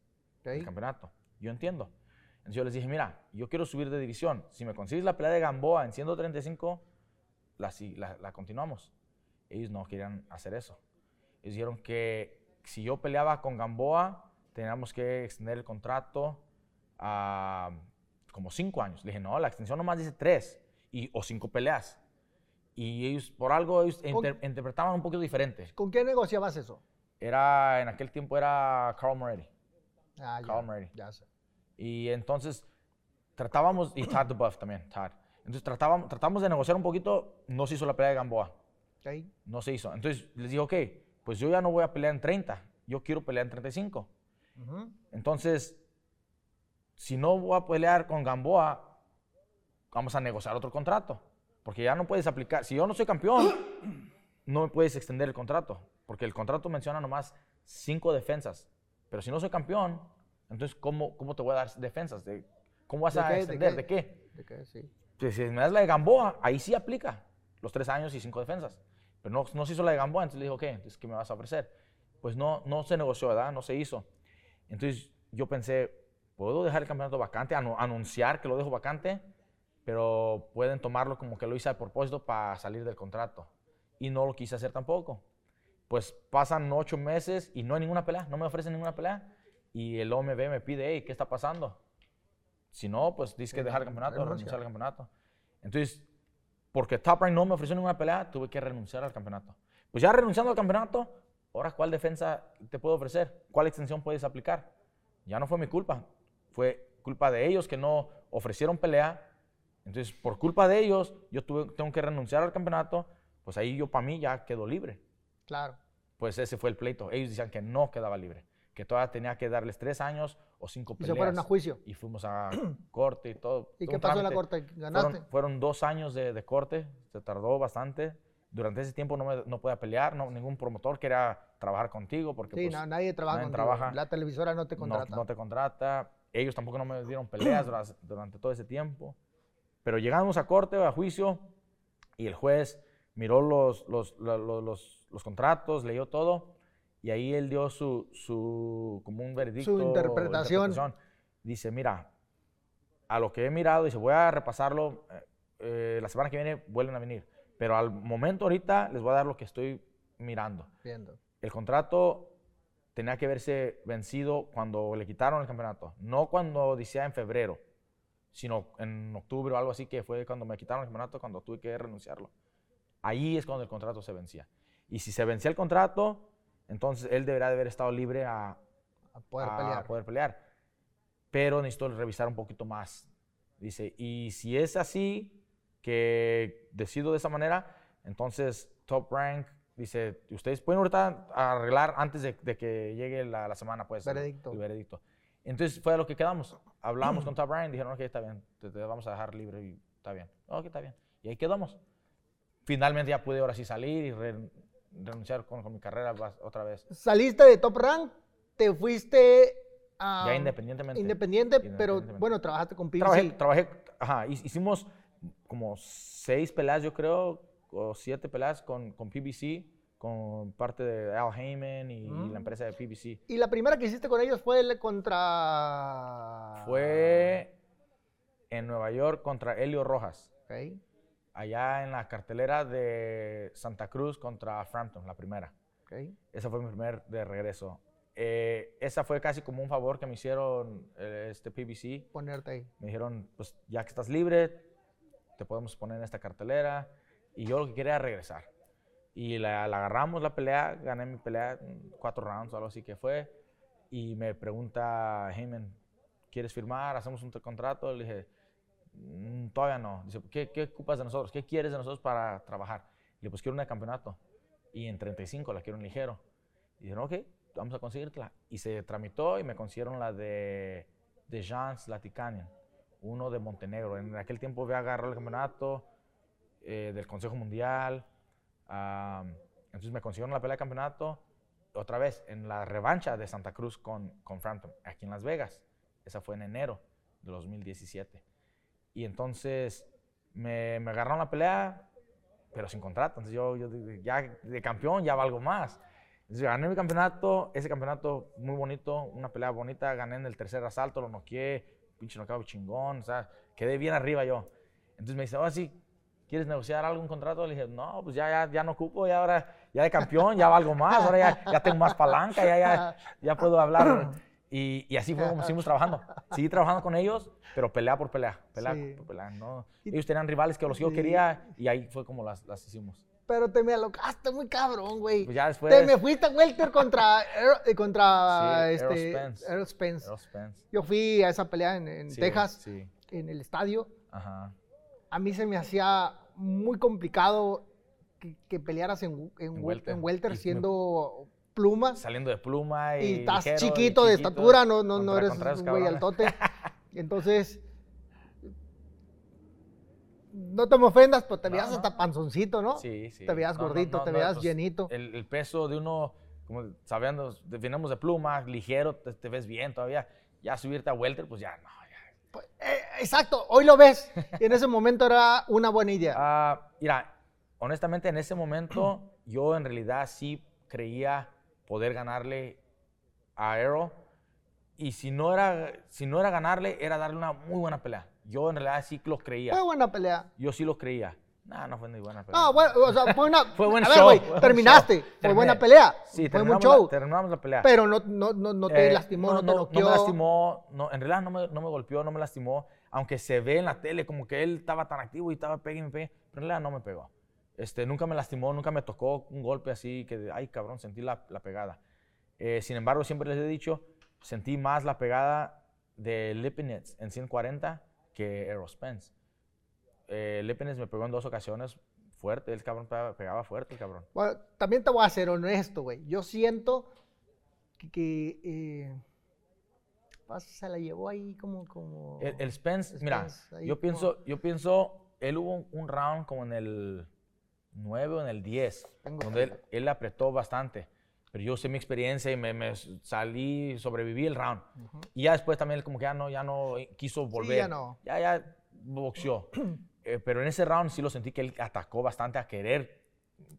del Ok. campeonato. Yo entiendo. Entonces yo les dije, mira, yo quiero subir de división. Si me consigues la pelea de Gamboa en 135, la, la, la continuamos. Ellos no querían hacer eso. Ellos dijeron que si yo peleaba con Gamboa, teníamos que extender el contrato a como cinco años. Le dije, no, la extensión nomás dice tres y, o cinco peleas. Y ellos, por algo, ellos Con- inter- interpretaban un poquito diferente. ¿Con qué negociabas eso? Era, en aquel tiempo era Carl Moretti. Ah, ya, Carl Murray. Ya sé. Y entonces tratábamos, y Todd DeBuff también, Todd. Entonces tratábamos, tratamos de negociar un poquito, no se hizo la pelea de Gamboa, no se hizo. Entonces les dije, ok, pues yo ya no voy a pelear en 30, yo quiero pelear en 35. Ujú. Entonces, si no voy a pelear con Gamboa, vamos a negociar otro contrato. Porque ya no puedes aplicar. Si yo no soy campeón, no me puedes extender el contrato. Porque el contrato menciona nomás cinco defensas. Pero si no soy campeón, entonces, ¿cómo, cómo te voy a dar defensas? ¿De- ¿Cómo vas ¿De a qué? ¿De extender? qué? ¿De qué? ¿De qué? Sí. Pues, si me das la de Gamboa, ahí sí aplica los tres años y cinco defensas. Pero no, no se hizo la de Gamboa, entonces le dijo, ¿qué? Entonces, ¿qué me vas a ofrecer? Pues no, no se negoció, ¿verdad? No se hizo. Entonces yo pensé, ¿puedo dejar el campeonato vacante? Anu- anunciar que lo dejo vacante, pero pueden tomarlo como que lo hice a propósito para salir del contrato. Y no lo quise hacer tampoco. Pues pasan ocho meses y no hay ninguna pelea, no me ofrecen ninguna pelea. Y el OMB me pide, hey, ¿qué está pasando? Si no, pues dices que dejar el campeonato, renuncia. renunciar al campeonato. Entonces, porque Top Rank no me ofreció ninguna pelea, tuve que renunciar al campeonato. Pues ya renunciando al campeonato, ahora cuál defensa te puedo ofrecer, cuál extensión puedes aplicar. Ya no fue mi culpa, fue culpa de ellos que no ofrecieron pelea. Entonces, por culpa de ellos, yo tuve, tengo que renunciar al campeonato, pues ahí yo para mí ya quedo libre. Claro. Pues ese fue el pleito. Ellos decían que no quedaba libre, que todavía tenía que darles tres años o cinco Y peleas. se fueron a juicio. Y fuimos a corte y todo. ¿Y todo qué pasó en la corte? ¿Ganaste? Fueron, fueron dos años de, de corte, se tardó bastante. Durante ese tiempo no, me, no podía pelear, no, ningún promotor quería trabajar contigo porque Sí, pues, no, nadie trabaja nadie trabaja. La televisora no te contrata. no te contrata. Ellos tampoco no me dieron peleas durante, durante todo ese tiempo. Pero llegamos a corte, a juicio, y el juez miró los, los, la- lo- los, los contratos, leyó todo, y ahí él dio su, su como un veredicto. o interpretación. Dice, mira, a lo que he mirado, dice, voy a repasarlo, eh, la semana que viene vuelven a venir, pero al momento ahorita les voy a dar lo que estoy mirando. Viendo. El contrato tenía que verse vencido cuando le quitaron el campeonato, no cuando decía en febrero, sino en octubre o algo así, que fue cuando me quitaron el campeonato, cuando tuve que renunciarlo. Ahí es cuando el contrato se vencía. Y si se vencía el contrato, entonces él debería de haber estado libre a, A poder a pelear. poder pelear. Pero necesito revisar un poquito más. Dice, y si es así, que decido de esa manera, entonces Top Rank dice, ustedes pueden ahorita arreglar antes de, de que llegue la, la semana, pues. el- Veredicto. El, veredicto. Entonces fue a lo que quedamos. Hablamos con Top Rank, dijeron, ok, está bien, te, te vamos a dejar libre y está bien. Ok, está bien. Y ahí quedamos. Finalmente ya pude ahora sí salir y re- renunciar con, con mi carrera otra vez. Saliste de Top Rank, te fuiste a... Ya independientemente. Independiente, pero Independientemente. bueno, trabajaste con PBC. Trabajé, trabajé, ajá, hi- hicimos como seis peleas, yo creo, o siete peleas con, con PBC, con parte de Al Heyman y, y Mm. la empresa de PBC. Y la primera que hiciste con ellos fue el contra... Fue en Nueva York contra Helio Rojas, Ok, allá en la cartelera de Santa Cruz contra Frampton, la primera. Ese fue mi primer de regreso. Eh, esa fue casi como un favor que me hicieron eh, este PBC. Ponerte ahí. Me dijeron, pues ya que estás libre, te podemos poner en esta cartelera. Y yo lo que quería era regresar. Y la, la agarramos la pelea, gané mi pelea, cuatro rounds o algo así que fue. Y me pregunta Heyman, ¿quieres firmar? ¿Hacemos un contrato? Le dije, "Mm, todavía no. Dice, ¿qué, ¿qué ocupas de nosotros? ¿Qué quieres de nosotros para trabajar? Le dije, pues quiero una de campeonato. Y en 35 la quiero en ligero. Y dijeron, ok, vamos a conseguirla. Y se tramitó y me consiguieron la de, de Jean Slatikanian, uno de Montenegro. En aquel tiempo había agarrado el campeonato eh, del Consejo Mundial. entonces me consiguieron la pelea de campeonato otra vez en la revancha de Santa Cruz con, con Frampton, aquí en Las Vegas. Esa fue en enero de 2017. Y entonces me, me agarraron la pelea, pero sin contrato. Entonces yo, yo ya de campeón ya valgo más. Entonces gané mi campeonato, ese campeonato muy bonito, una pelea bonita, gané en el tercer asalto, lo noqueé, pinche noqueo chingón, o sea, quedé bien arriba yo. Entonces me dice, ahora sí, ¿quieres negociar algún contrato? Le dije, no, pues ya, ya, ya no ocupo, ya ahora, ya de campeón, ya valgo más, ahora ya, ya tengo más palanca, ya, ya, ya puedo hablar. Y, y así fue como seguimos trabajando. Seguí trabajando con ellos, pero pelea por pelea, pelea Sí. por pelea, Ellos tenían rivales que los que yo quería y ahí fue como las, las hicimos. pero te me alocaste muy cabrón, güey. Pues ya después. Te me fuiste a welter contra, Errol- eh, contra Sí, este, Errol Spence. Errol Spence. Errol Spence. Yo fui a esa pelea en, en Sí, Texas, Sí. en el estadio. Ajá. A mí se me hacía muy complicado que, que pelearas en, en, En wel- welter. siendo pluma. Saliendo de pluma y. Y estás ligero, y chiquito de estatura, no, no, no eres contra un güey altote. Entonces, no te me ofendas, pero te No, veías no. hasta panzoncito, ¿no? Sí, sí. Te veías No, gordito, te veías pues, llenito. El, el peso de uno, como sabiendo, definimos de pluma, ligero, te, te ves bien todavía. Ya subirte a welter, pues ya no. ya. Pues, eh, exacto, hoy lo ves. Y en ese momento era una buena idea. Ah, mira, honestamente en ese momento yo en realidad sí creía poder ganarle a Arrow. Y si no era, si no era ganarle, era darle una muy buena pelea. Yo en realidad sí lo creía. Fue buena pelea. Yo sí lo creía. No, no fue ni buena pelea. No, bueno, o sea, fue una. Fue buen a ver, show, güey, fue terminaste. show. Fue buena pelea. Sí, fue buen terminamos la- show. terminamos la pelea. Pero no, no, no, no te Eh, lastimó, no, te no, noqueó. me lastimó, no, en realidad no me, no me golpeó, no me lastimó, aunque se ve en la tele como que él estaba tan activo y estaba pegue y me pegue, pero en realidad no me pegó. Este, nunca me lastimó, nunca me tocó un golpe así que, ay cabrón, sentí la, la pegada. Eh, sin embargo, siempre les he dicho, sentí más la pegada de Lipinets en 140 que Errol Spence. Eh, Lipinets me pegó en dos ocasiones fuerte, el cabrón pegaba, fuerte, el cabrón. Bueno, también te voy a ser honesto, güey. Yo siento que, que, eh, pues, se la llevó ahí como... como El, el Spence, mira, Spence, yo como- pienso, yo pienso, él hubo un, un round como en el 9 o en el 10, Tengo donde él, él apretó bastante. Pero yo sé mi experiencia y me, me salí, sobreviví el round. Y ya después también él como que ya no, ya no quiso volver. ya no. Ya, ya boxeó. Eh, pero en ese round sí lo sentí que él atacó bastante a querer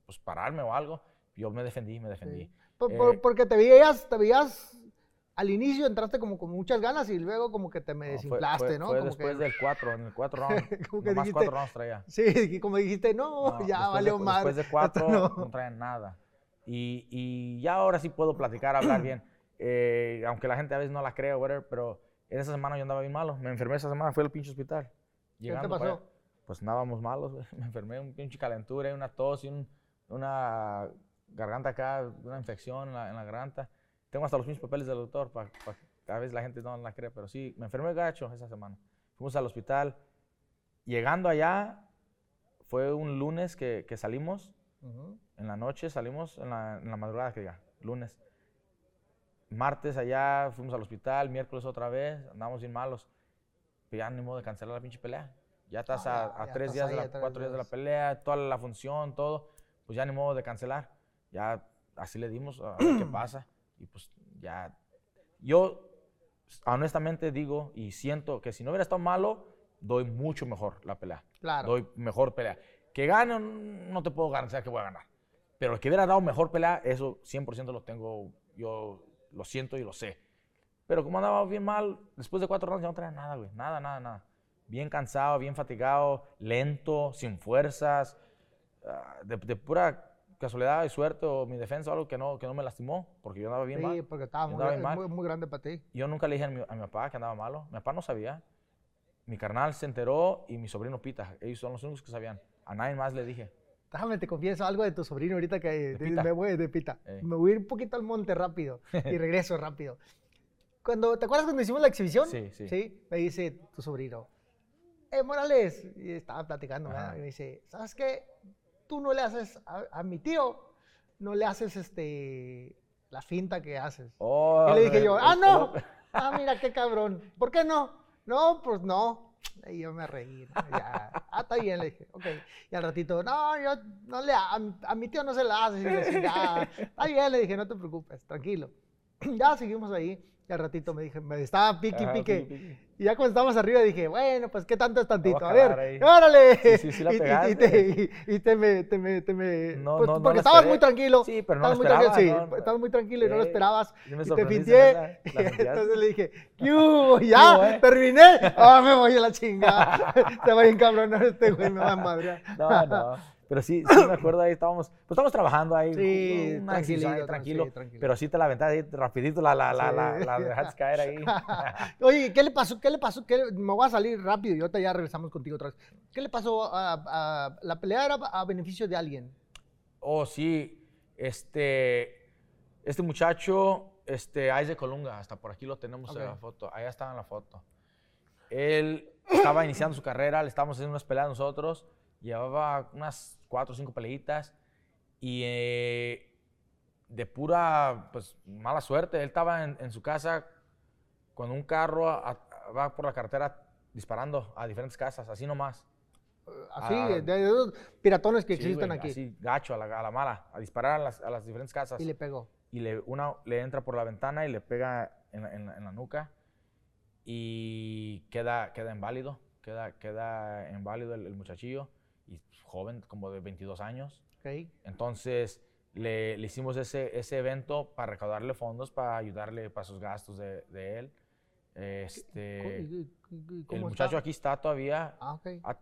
pues, pararme o algo. Yo me defendí, me defendí. Sí. Eh, porque te veías, te veías... Al inicio entraste como con muchas ganas y luego como que te me no, desinflaste, fue, ¿no? Fue Como después que- del 4, en el 4 round. Como que nomás dijiste, 4 rounds traía. Sí, como dijiste, no, No, ya valió de, madre. Después de esto cuatro no. no, traen nada. Y, y ya ahora sí puedo platicar, hablar bien. Eh, aunque la gente a veces no la cree, whatever, pero en esa semana yo andaba bien malo. Me enfermé esa semana, fui al pinche hospital. te Llegando para pasó? allá, pues andábamos malos, güey. Me enfermé, un pinche calentura, una tos y un- una garganta acá, una infección en la, en la garganta. Tengo hasta los mismos papeles del doctor, para a veces la gente no la cree, pero sí, me enfermé gacho esa semana. Fuimos al hospital. Llegando allá, fue un lunes que, que salimos, Ujú. en la noche salimos, en la, en la madrugada que diga, lunes. Martes allá, fuimos al hospital, miércoles otra vez, andamos bien malos. Pero ya ni modo de cancelar la pinche pelea. Ya estás No, a, a ya tres estás días, ahí de la, cuatro días de la días. pelea, toda la función, todo. Pues ya ni modo de cancelar. Ya así le dimos, a ver qué pasa. Y pues ya. Yo honestamente digo y siento que si no hubiera estado malo, doy mucho mejor la pelea. Claro. Doy mejor pelea. Que gane, no te puedo garantizar que voy a ganar. Pero el que hubiera dado mejor pelea, eso 100% lo tengo, yo lo siento y lo sé. Pero como andaba bien mal, después de cuatro rounds ya no traía nada, güey. Nada, nada, nada. Bien cansado, bien fatigado, lento, sin fuerzas. ah, de, de pura casualidad y suerte o mi defensa o algo que no, que no me lastimó, porque yo andaba bien Sí, mal. porque estaba muy, bien mal. muy, muy grande para ti. Yo nunca le dije a mi, a mi papá que andaba malo. Mi papá no sabía. Mi carnal se enteró y mi sobrino Pita. Ellos son los únicos que sabían. A nadie más le dije. Déjame te confieso algo de tu sobrino ahorita que de- Pita. me voy de pita. Ey. Me voy a ir un poquito al monte rápido y regreso rápido. Cuando, ¿Te acuerdas cuando hicimos la exhibición? Sí, sí. Me dice tu sobrino, eh, Morales, y estaba platicando, y me dice, ¿sabes qué? Tú no le haces, a, a mi tío, no le haces este, la finta que haces. Oh, y le dije yo, ah, no, ah, mira qué cabrón, ¿por qué no? No, pues no. Y yo me reí, ¿no? ya, ah, está bien, le dije, ok. Y al ratito, no, yo no le, a, a mi tío no se la hace. Y yo así, "Ah, está bien, le dije, no te preocupes, tranquilo. ya seguimos ahí. Y al ratito me dije, me estaba pique Ajá, pique. pique, pique. Y ya cuando estábamos arriba dije, bueno, pues qué tanto es tantito. A a ver, ahí. órale. Sí, sí, sí la y, y- y te, y- y te me, te me, te me- No, pues, no, porque estabas muy tranquilo. Sí, pero no estabas lo muy tranquilo, sí, estabas muy tranquilo y no lo esperabas. y te finteaste. Entonces le dije, ¿qué hubo? Ya, eh? terminé. Ah, me voy a la chingada. Te voy a encabronar este güey, me va a madrear. No, no. Pero sí, sí me acuerdo ahí estábamos, pues estábamos trabajando ahí. Sí, ahí, tranquilo. sí, tranquilo. Pero sí te la aventaste ahí rapidito, la, la, la, la, la dejaste caer ahí. Oye, ¿qué le pasó? ¿Qué le pasó? ¿Qué le- Me voy a salir rápido y ahorita ya regresamos contigo otra vez. ¿Qué le pasó a, a- la pelea era a beneficio de alguien? Oh, sí. Este, este muchacho, este, Isaac Colunga, hasta por aquí lo tenemos en la foto. Allá estaba en la foto. Él estaba iniciando su carrera, le estábamos haciendo unas peleas nosotros. Llevaba unas cuatro o cinco peleitas. Y eh, de pura, pues, mala suerte, él estaba en, en su casa con un carro, a- a- va por la carretera disparando a diferentes casas, así nomás. Así, Ah. de, de esos piratones que Sí, existen güey, aquí. Así, gacho, a la, a la mala, a disparar a las, a las diferentes casas. Y le pegó. y le, una le entra por la ventana y le pega en la, en la- en la nuca y queda, queda inválido, queda, queda inválido el, el muchachillo, y joven, como de 22 años. Ok. Entonces le, le hicimos ese, ese evento para recaudarle fondos, para ayudarle para sus gastos de, de él. Este, ¿Y- y- y- el cómo muchacho está? aquí está todavía, Ah, ok. ha- ah,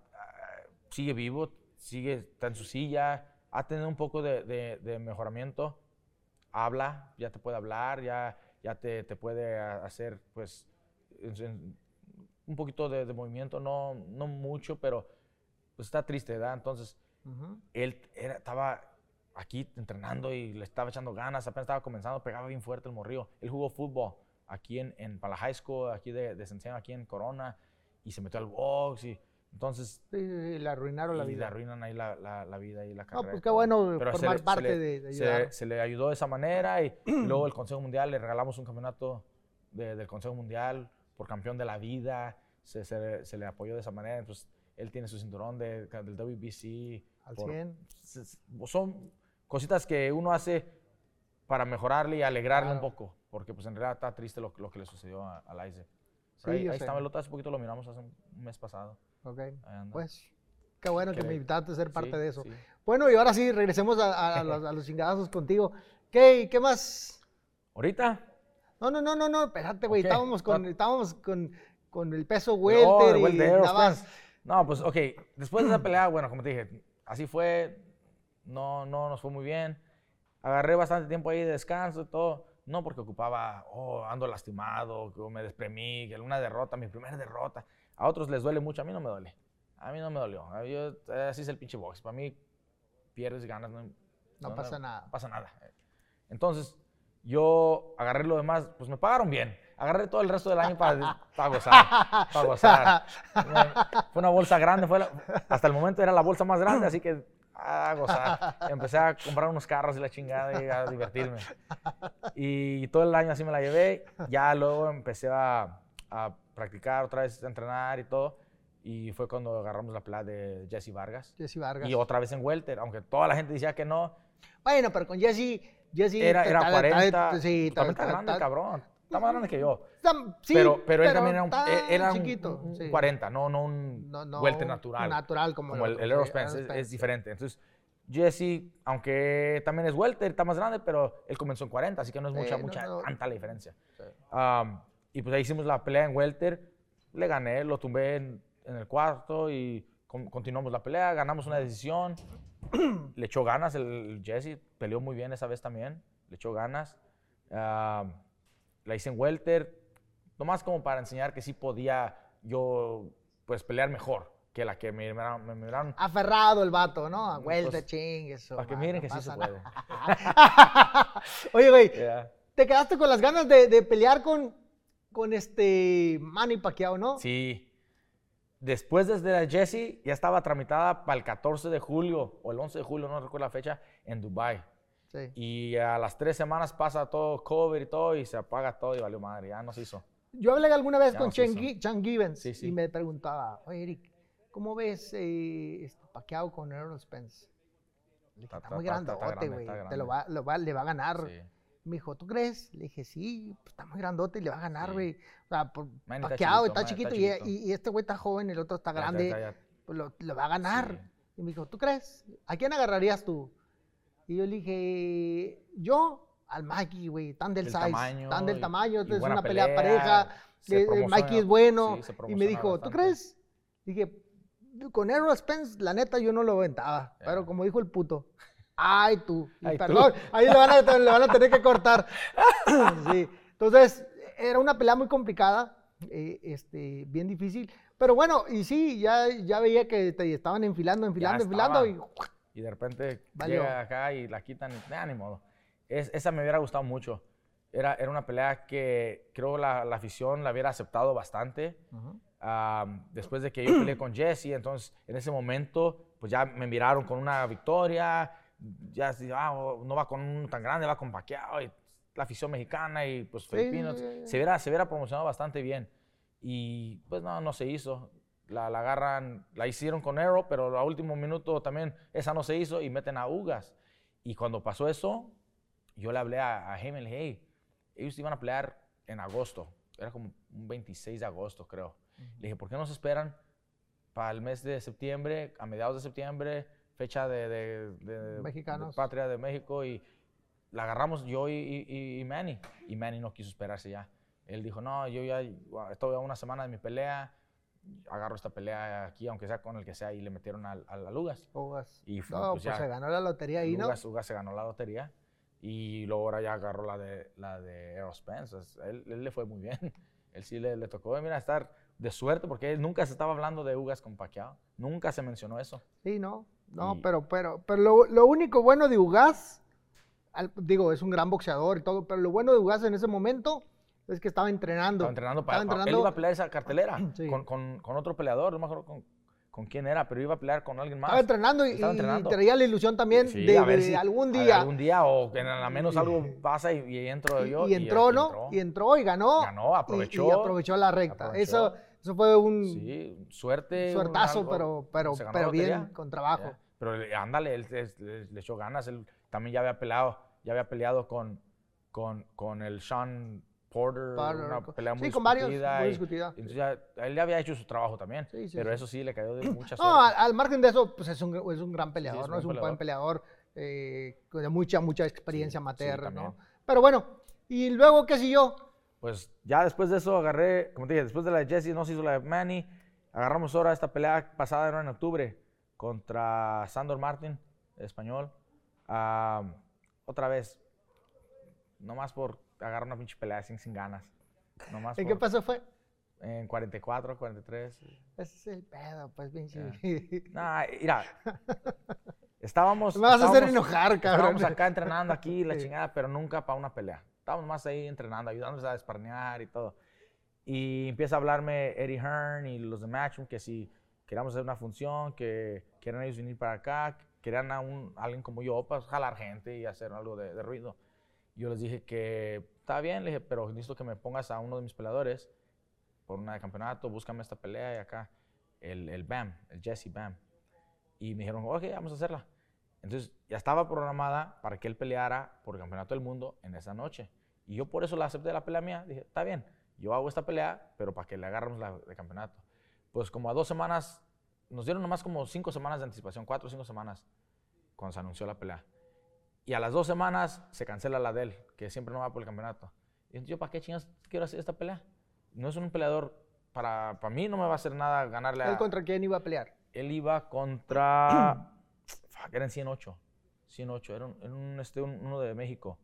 sigue vivo, sigue, está en su silla, ha tenido un poco de, de- de mejoramiento, habla, ya te puede hablar, ya, ya te, te puede a- hacer pues un poquito de, de movimiento, no, no mucho, pero pues está triste, ¿verdad? Entonces Ujú. él era- estaba aquí entrenando y le estaba echando ganas, apenas estaba comenzando, pegaba bien fuerte el morrillo. Él jugó fútbol aquí en, en para la high school, aquí de, de Centeno, aquí en Corona, y se metió al box, y entonces Sí, sí, le arruinaron la y le vida. arruinan ahí la, la- la vida y la No, carrera. pues y qué bueno Pero se formar le- se parte le- de, de se, ayudar. se le ayudó de esa manera y luego el Consejo Mundial le regalamos un campeonato de- del Consejo Mundial por campeón de la vida. Se, se le- se le apoyó de esa manera. Entonces, él tiene su cinturón de- del WBC. Al por- 100. se- se- Son cositas que uno hace para mejorarle y alegrarle un Claro. poco. Porque pues en realidad está triste lo, lo que le sucedió a, a Isaac. Sí, ahí ahí está, el otro hace poquito lo miramos hace un mes pasado. Ok. Pues, qué bueno que Que- me invitaste a ser parte Sí, de eso. sí. Bueno, y ahora sí, regresemos a, a- a los, a los chingadazos contigo. ¿Qué, ¿Qué más? ¿Ahorita? No, no, no, no, no, espérate, güey. Ok. Estábamos, con, Ah. estábamos con, con el peso welter de y nada más. No, pues, ok. Después de esa pelea, bueno, como te dije, así fue. No, no nos fue muy bien. Agarré bastante tiempo ahí de descanso y todo. No porque ocupaba, oh, ando lastimado, que me despremí, que una derrota, mi primera derrota. A otros les duele mucho, a mí no me duele. A mí no me dolió. Yo- así es el pinche box. Para mí, pierdes y ganas. No, No pasa nada. No pasa nada. Entonces, yo agarré lo demás, pues me pagaron bien. Agarré todo el resto del año para, para gozar. Para gozar. Fue una bolsa grande, fue la- hasta el momento era la bolsa más grande, así que a gozar. Empecé a comprar unos carros y la chingada y a divertirme. Y todo el año así me la llevé. Ya luego empecé a, a practicar otra vez, a entrenar y todo. Y fue cuando agarramos la pelea de Jesse Vargas. Jesse Vargas. Y otra vez en Welter, aunque toda la gente decía que no. Bueno, pero con Jesse, Jesse Era, era ta- ta- ta- 40. sí, ta- grande, cabrón. Está más grande que yo. sí, pero, pero él también era un, eh, era un- chiquito. un sí. 40, no, no un No, no, welter un natural. Natural como, como el, el Aerospence, es, es diferente. Entonces, Jesse, aunque también es welter, está más grande, pero él comenzó en 40, así que no es mucha, mucha, tanta la diferencia. Um, y pues ahí hicimos la pelea en welter, le gané, lo tumbé en, en el cuarto y con- continuamos la pelea, ganamos una decisión, le echó ganas el, el Jesse, peleó muy bien esa vez también, le echó ganas. Um, la hice en welter, nomás como para enseñar que sí podía yo pues pelear mejor que la que me miraron, Aferrado el vato, ¿no? A vuelta, Pues, ching, eso. para que miren no que sí se puede. Oye, güey, Yeah. te quedaste con las ganas de, de pelear con, con este Manny Pacquiao, ¿no? Sí. Después desde la Jesse ya estaba tramitada para el 14 de julio o el 11 de julio, no recuerdo la fecha, en Dubai. Sí. Y a las tres semanas pasa todo COVID y todo y se apaga todo y valió madre, ya no se hizo. Yo hablé alguna vez Ya con nos. Chan, Gi- Chan Gibbons Sí, sí. y me preguntaba, oye, Eric, ¿cómo ves eh, este Pacquiao con Errol Spence? Le dije, Está- está, está- muy está- está grandote, güey. está Te lo va, lo va- le va a ganar. Me dijo, ¿tú crees? Le dije, sí, pues está muy grandote y le va a ganar, güey. O sea, por, está Pacquiao chiquito, está chiquito, está y- chiquito. Y, y este güey está joven, el otro está grande. ya, ya. pues lo, lo va a ganar. Y me dijo, ¿tú crees? ¿A quién agarrarías tú? Y yo le dije, yo al Mikey, güey, tan del size, tamaño tan del tamaño, esto es una pelea, pelea, pareja, se eh, eh, Mikey es bueno. sí, y me dijo, ¿tú crees? Dije, con Errol Spence, la neta, yo no lo aventaba. Ya. Pero como dijo el puto, ay tú, y Ay, tú. perdón, ahí le van, a, le van a tener que cortar. sí. Entonces, era una pelea muy complicada, eh, este, bien difícil. Pero bueno, y sí, ya, ya veía que te estaban enfilando, enfilando, enfilando. Estaba. y de repente Valió. llega acá y la quitan y nah, ni modo. Es- esa me hubiera gustado mucho. Era, era una pelea que creo la, la afición la hubiera aceptado bastante. Después de que yo peleé con Jesse, entonces en ese momento pues ya me miraron con una victoria, ya ah, oh, no va con un tan grande, va con Pacquiao y la afición mexicana y pues filipinos, sí, sí, sí. se hubiera, se hubiera promocionado bastante bien y pues no, no se hizo. La, la agarran, la hicieron con Arrow, pero a último minuto también esa no se hizo y meten a Ugas. Y cuando pasó eso, yo le hablé a, a Heyman, le dije, hey, ellos iban a pelear en agosto, era como un 26 de agosto creo. Le dije, ¿por qué no se esperan para el mes de septiembre, a mediados de septiembre, fecha de, de- de- de Mexicanos. patria de México? Y la agarramos yo y, y- y Manny. Y Manny no quiso esperarse ya. Él dijo, no, yo ya estoy a una semana de mi pelea, agarro esta pelea aquí, aunque sea con el que sea, y le metieron al, al, a Lugas. Ugas. Y fu- no, pues pues, ya. se ganó la lotería ahí, ¿no? Ugas, Ugas se ganó la lotería. Y luego ahora ya agarró la de, la de Errol Spence. Él, él le fue muy bien. Él sí le, le tocó, mira, estar de suerte porque él nunca se estaba hablando de Ugas con Pacquiao. Nunca se mencionó eso. Sí, no. No, Y- pero, pero, pero lo, lo único bueno de Ugas, al- digo, es un gran boxeador y todo, pero lo bueno de Ugas en ese momento es que estaba entrenando. Estaba entrenando para... Estaba Él iba a pelear esa cartelera Sí. con, con- con otro peleador. No me acuerdo con, con quién era, pero iba a pelear con alguien más. Estaba entrenando y, Estaba y entrenando. traía la ilusión también Sí, de, a ver de si algún día. Algún día o que al menos algo pasa y, y entro y, yo. y entró, ¿no? Y entró y ganó. Ganó, aprovechó. Y, aprovechó la recta. aprovechó. Eso, eso fue un Sí, suerte. un suertazo, algo, pero, pero, pero bien, con trabajo. Pero le- ándale, él le echó ganas. Él también ya había peleado, ya había peleado con, con, con el Sean Porter, Porter, una pelea sí, muy con varios, discutida muy y- discutida. Entonces ya, él ya había hecho su trabajo también. Sí, sí, pero sí. eso sí le cayó de mucha suerte. No, al, al margen de eso, pues es un, es un gran peleador, es ¿no? un Es un buen peleador eh, con mucha, mucha experiencia Sí, amateur, sí, ¿no? Pero bueno, y luego, ¿qué siguió? Pues ya después de eso agarré, como te dije, después de la de Jesse, no se hizo la de Manny. Agarramos ahora esta pelea pasada era en octubre contra Sandor Martin, español. Ah, otra vez, nomás por agarrar una pinche pelea sin, sin ganas. Nomás ¿En por- qué paso fue? En 44, 43. Ese es el pedo, pues, pinche. Nah, mira. Estábamos. Me vas a hacer estábamos- enojar, cabrón. Estábamos acá entrenando aquí, la chingada, pero nunca para una pelea. Estábamos más ahí entrenando, ayudándonos a desparnear y todo. Y empieza a hablarme Eddie Hearn y los de Matchroom que si queríamos hacer una función, que querían ellos venir para acá, querían a un, alguien como yo, para jalar gente y hacer algo de, de ruido. Yo les dije que está bien, le dije, pero necesito que me pongas a uno de mis peleadores por una de campeonato, búscame esta pelea y acá, el, el BAM, el Jesse BAM. Y me dijeron, ok, vamos a hacerla. Entonces ya estaba programada para que él peleara por el campeonato del mundo en esa noche. Y yo por eso la acepté la pelea mía. Dije, está bien, yo hago esta pelea, pero para que le agarremos la de campeonato. Pues como a dos semanas, nos dieron nomás como cinco semanas de anticipación, cuatro o cinco semanas, cuando se anunció la pelea. Y a las dos semanas se cancela la de él, que siempre no va por el campeonato. Y entonces yo, ¿para qué chingas quiero hacer esta pelea? No es un peleador, para, para mí no me va a hacer nada ganarle a... ¿Él contra quién iba a pelear? Él iba contra. fuck, eran 108. 108. Era, un, era un, este, un- uno de México.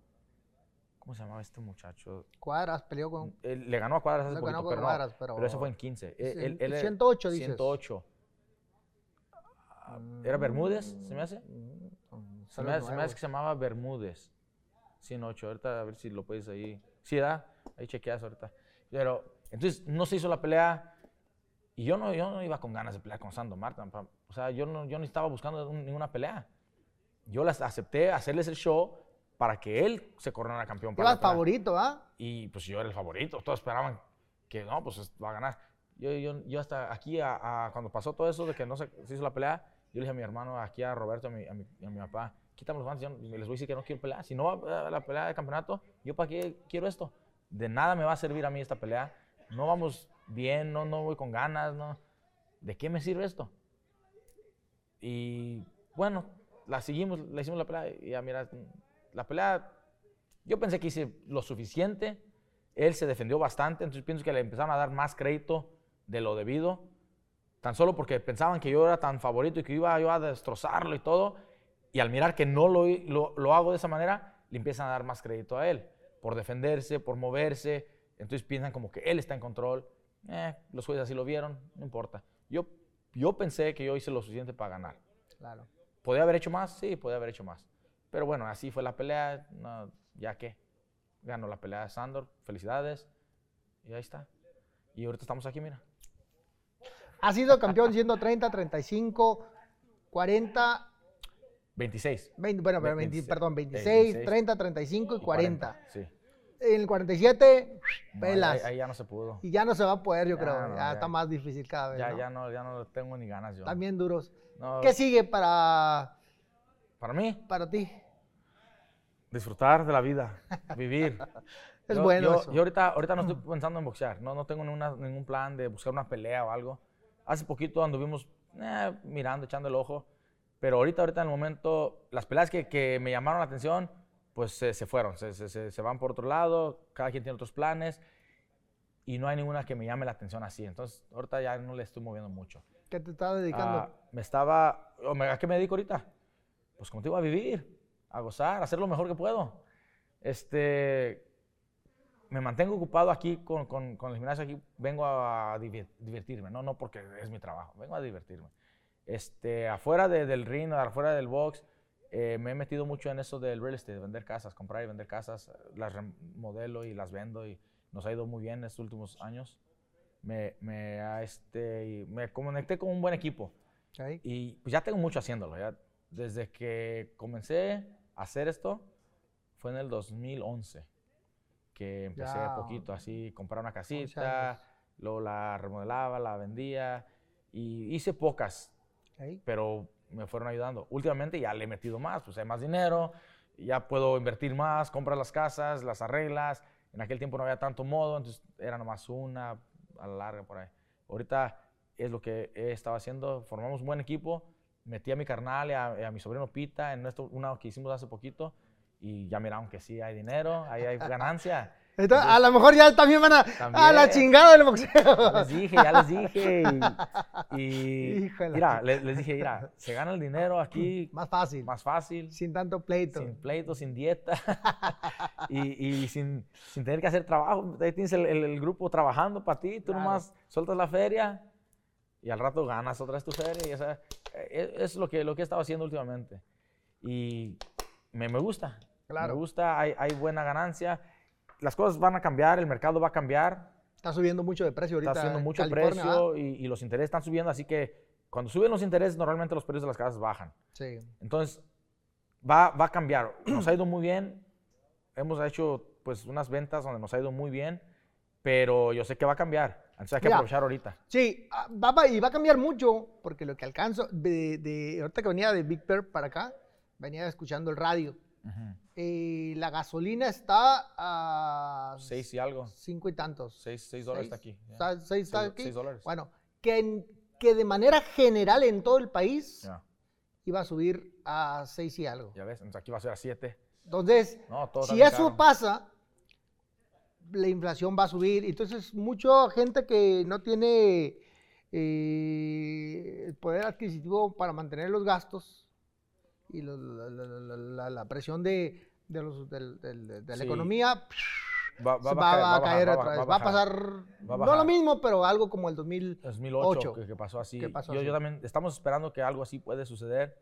¿Cómo se llamaba este muchacho? Cuadras, peleó con. Él le ganó a Cuadras hace Le ganó pero, no, Cuadras, pero- pero ese fue en 15. Él- Sí, él- él era 108 dices. 108. Ah, ¿Era Bermúdez? ¿Se me hace? Se me, hace- se me hace que se llamaba Bermúdez. 108. Ahorita a ver si lo puedes ahí. Sí, da. Ahí chequeas ahorita. Pero, entonces, no se hizo la pelea. Y yo no, yo no iba con ganas de pelear con Sando Martin. pa- O sea, yo no, yo no estaba buscando un- ninguna pelea. Yo las acepté hacerles el show para que él se coronara campeón. Ibas favorito, ¿ah? Y pues yo era el favorito. Todos esperaban que no, pues va a ganar. Yo, yo, yo hasta aquí, a- a- cuando pasó todo eso de que no se, se hizo la pelea, yo le dije a mi hermano, aquí a Roberto, a mi, a mi, a mi papá, quítame los guantes, yo les voy a decir que no quiero pelear. Si no va a la pelea de campeonato, ¿yo para qué quiero esto? De nada me va a servir a mí esta pelea. No vamos bien, no, no voy con ganas, no. ¿De qué me sirve esto? Y bueno, la seguimos, le hicimos la pelea y ya mira, la pelea, yo pensé que hice lo suficiente, él se defendió bastante, entonces pienso que le empezaron a dar más crédito de lo debido, tan solo porque pensaban que yo era tan favorito y que iba yo a destrozarlo y todo, y al mirar que no lo, lo, lo hago de esa manera, le empiezan a dar más crédito a él, por defenderse, por moverse, entonces piensan como que él está en control, Eh, los jueces así lo vieron, no importa. Yo, yo pensé que yo hice lo suficiente para ganar. Claro. ¿Podía haber hecho más? Sí, podía haber hecho más. Pero bueno, así fue la pelea. no, ya que ganó la pelea de Sandor. Felicidades. Y ahí está. Y ahorita estamos aquí, mira. Ha sido campeón siendo 30, 35, 40, 26. 20, bueno, pero Ve- 20 26, perdón, eh, 26, 26, 30, 35 y 40. Sí. En el 47, No, pelas. ahí, ahí ya no se pudo. Y ya no se va a poder, yo Ya, creo. no, ya, ya. está más difícil cada vez. Ya, ¿no? ya, no, ya no tengo ni ganas yo. También duros. ¿Qué sigue para, Para mí, para ti? disfrutar de la vida, vivir. Es Yo- bueno yo, eso. yo ahorita, ahorita no estoy pensando en boxear, no, no tengo ninguna- ningún plan de buscar una pelea o algo. Hace poquito anduvimos eh, mirando, echando el ojo, pero ahorita, ahorita en el momento, las peleas que, que me llamaron la atención, pues se, se fueron, se, se- se- van por otro lado, cada quien tiene otros planes y no hay ninguna que me llame la atención así. Entonces, ahorita ya no le estoy moviendo mucho. ¿Qué te estás dedicando? Ah, me estaba. ¿A qué me dedico ahorita? Pues digo, a vivir, a gozar, a hacer lo mejor que puedo. Este. Me mantengo ocupado aquí con, con- con el gimnasio. Aquí vengo a divi- divertirme, no, no porque es mi trabajo, vengo a divertirme. Este, afuera de- del ring, afuera del box, eh, me he metido mucho en eso del real estate, de vender casas, comprar y vender casas. Las remodelo y las vendo y nos ha ido muy bien estos últimos años. Me, me, este, me conecté con un buen equipo. Y pues ya tengo mucho haciéndolo. Ya. Desde que comencé a hacer esto, fue en el 2011 que empecé Ya. poquito así, comprar una 11 casita, luego la remodelaba, la vendía y hice pocas, Pero me fueron ayudando. Últimamente ya le he metido más, pues hay más dinero, ya puedo invertir más, compras las casas, las arreglas. En aquel tiempo no había tanto modo, entonces era nomás una a la larga por ahí. Ahorita es lo que he estado haciendo, formamos un buen equipo, metí a mi carnal y a, a mi sobrino Pita en esto, una que hicimos hace poquito y ya miraron que sí hay dinero, ahí hay ganancia. Entonces, a lo mejor ya también van a. A la También. chingada del Ya boxeo. les dije, ya les dije. Y, y mira, le- les, dije, mira, se gana el dinero aquí Más fácil. más fácil, Sin tanto pleito. sin pleito, sin dieta y, y sin, sin tener que hacer trabajo. Ahí tienes el, el- el grupo trabajando para ti, tú Claro. nomás sueltas la feria y al rato ganas otra vez tu feria. Y esa, es, es lo, que, lo que he estado haciendo últimamente. Y me, me gusta. Claro. Me gusta, hay, hay buena ganancia. Las cosas van a cambiar, el mercado va a cambiar. Está subiendo mucho de precio ahorita. Está subiendo en mucho California, precio y, y los intereses están subiendo, así que cuando suben los intereses, normalmente los precios de las casas bajan. Sí. Entonces, va, va a cambiar. Nos ha ido muy bien. Hemos hecho pues unas ventas donde nos ha ido muy bien, pero yo sé que va a cambiar. Entonces hay que Mira. aprovechar ahorita. Sí, ah, va, va- y va a cambiar mucho, porque lo que alcanzo, de, de- ahorita que venía de Big Bear para acá, venía escuchando el radio. Eh, la gasolina está a Seis y algo. cinco y tantos. Seis, seis dólares está aquí. Está- seis está Seis- aquí. seis dólares. Bueno, que, en- que de manera general en todo el país iba a subir a seis y algo. ya ves, entonces aquí va a ser a siete. Entonces, No, si eso caro. pasa, la inflación va a subir. Entonces, mucha gente que no tiene eh, el poder adquisitivo para mantener los gastos y los- la, la- la- la- presión de, de los- del- del- de, la Sí. economía Va, se va, a caer otra vez. Va a, pasar, Va no lo mismo, pero algo como el 2000. 2008 Ocho. que, que pasó así. Que pasó yo, así. yo también, estamos esperando que algo así puede suceder.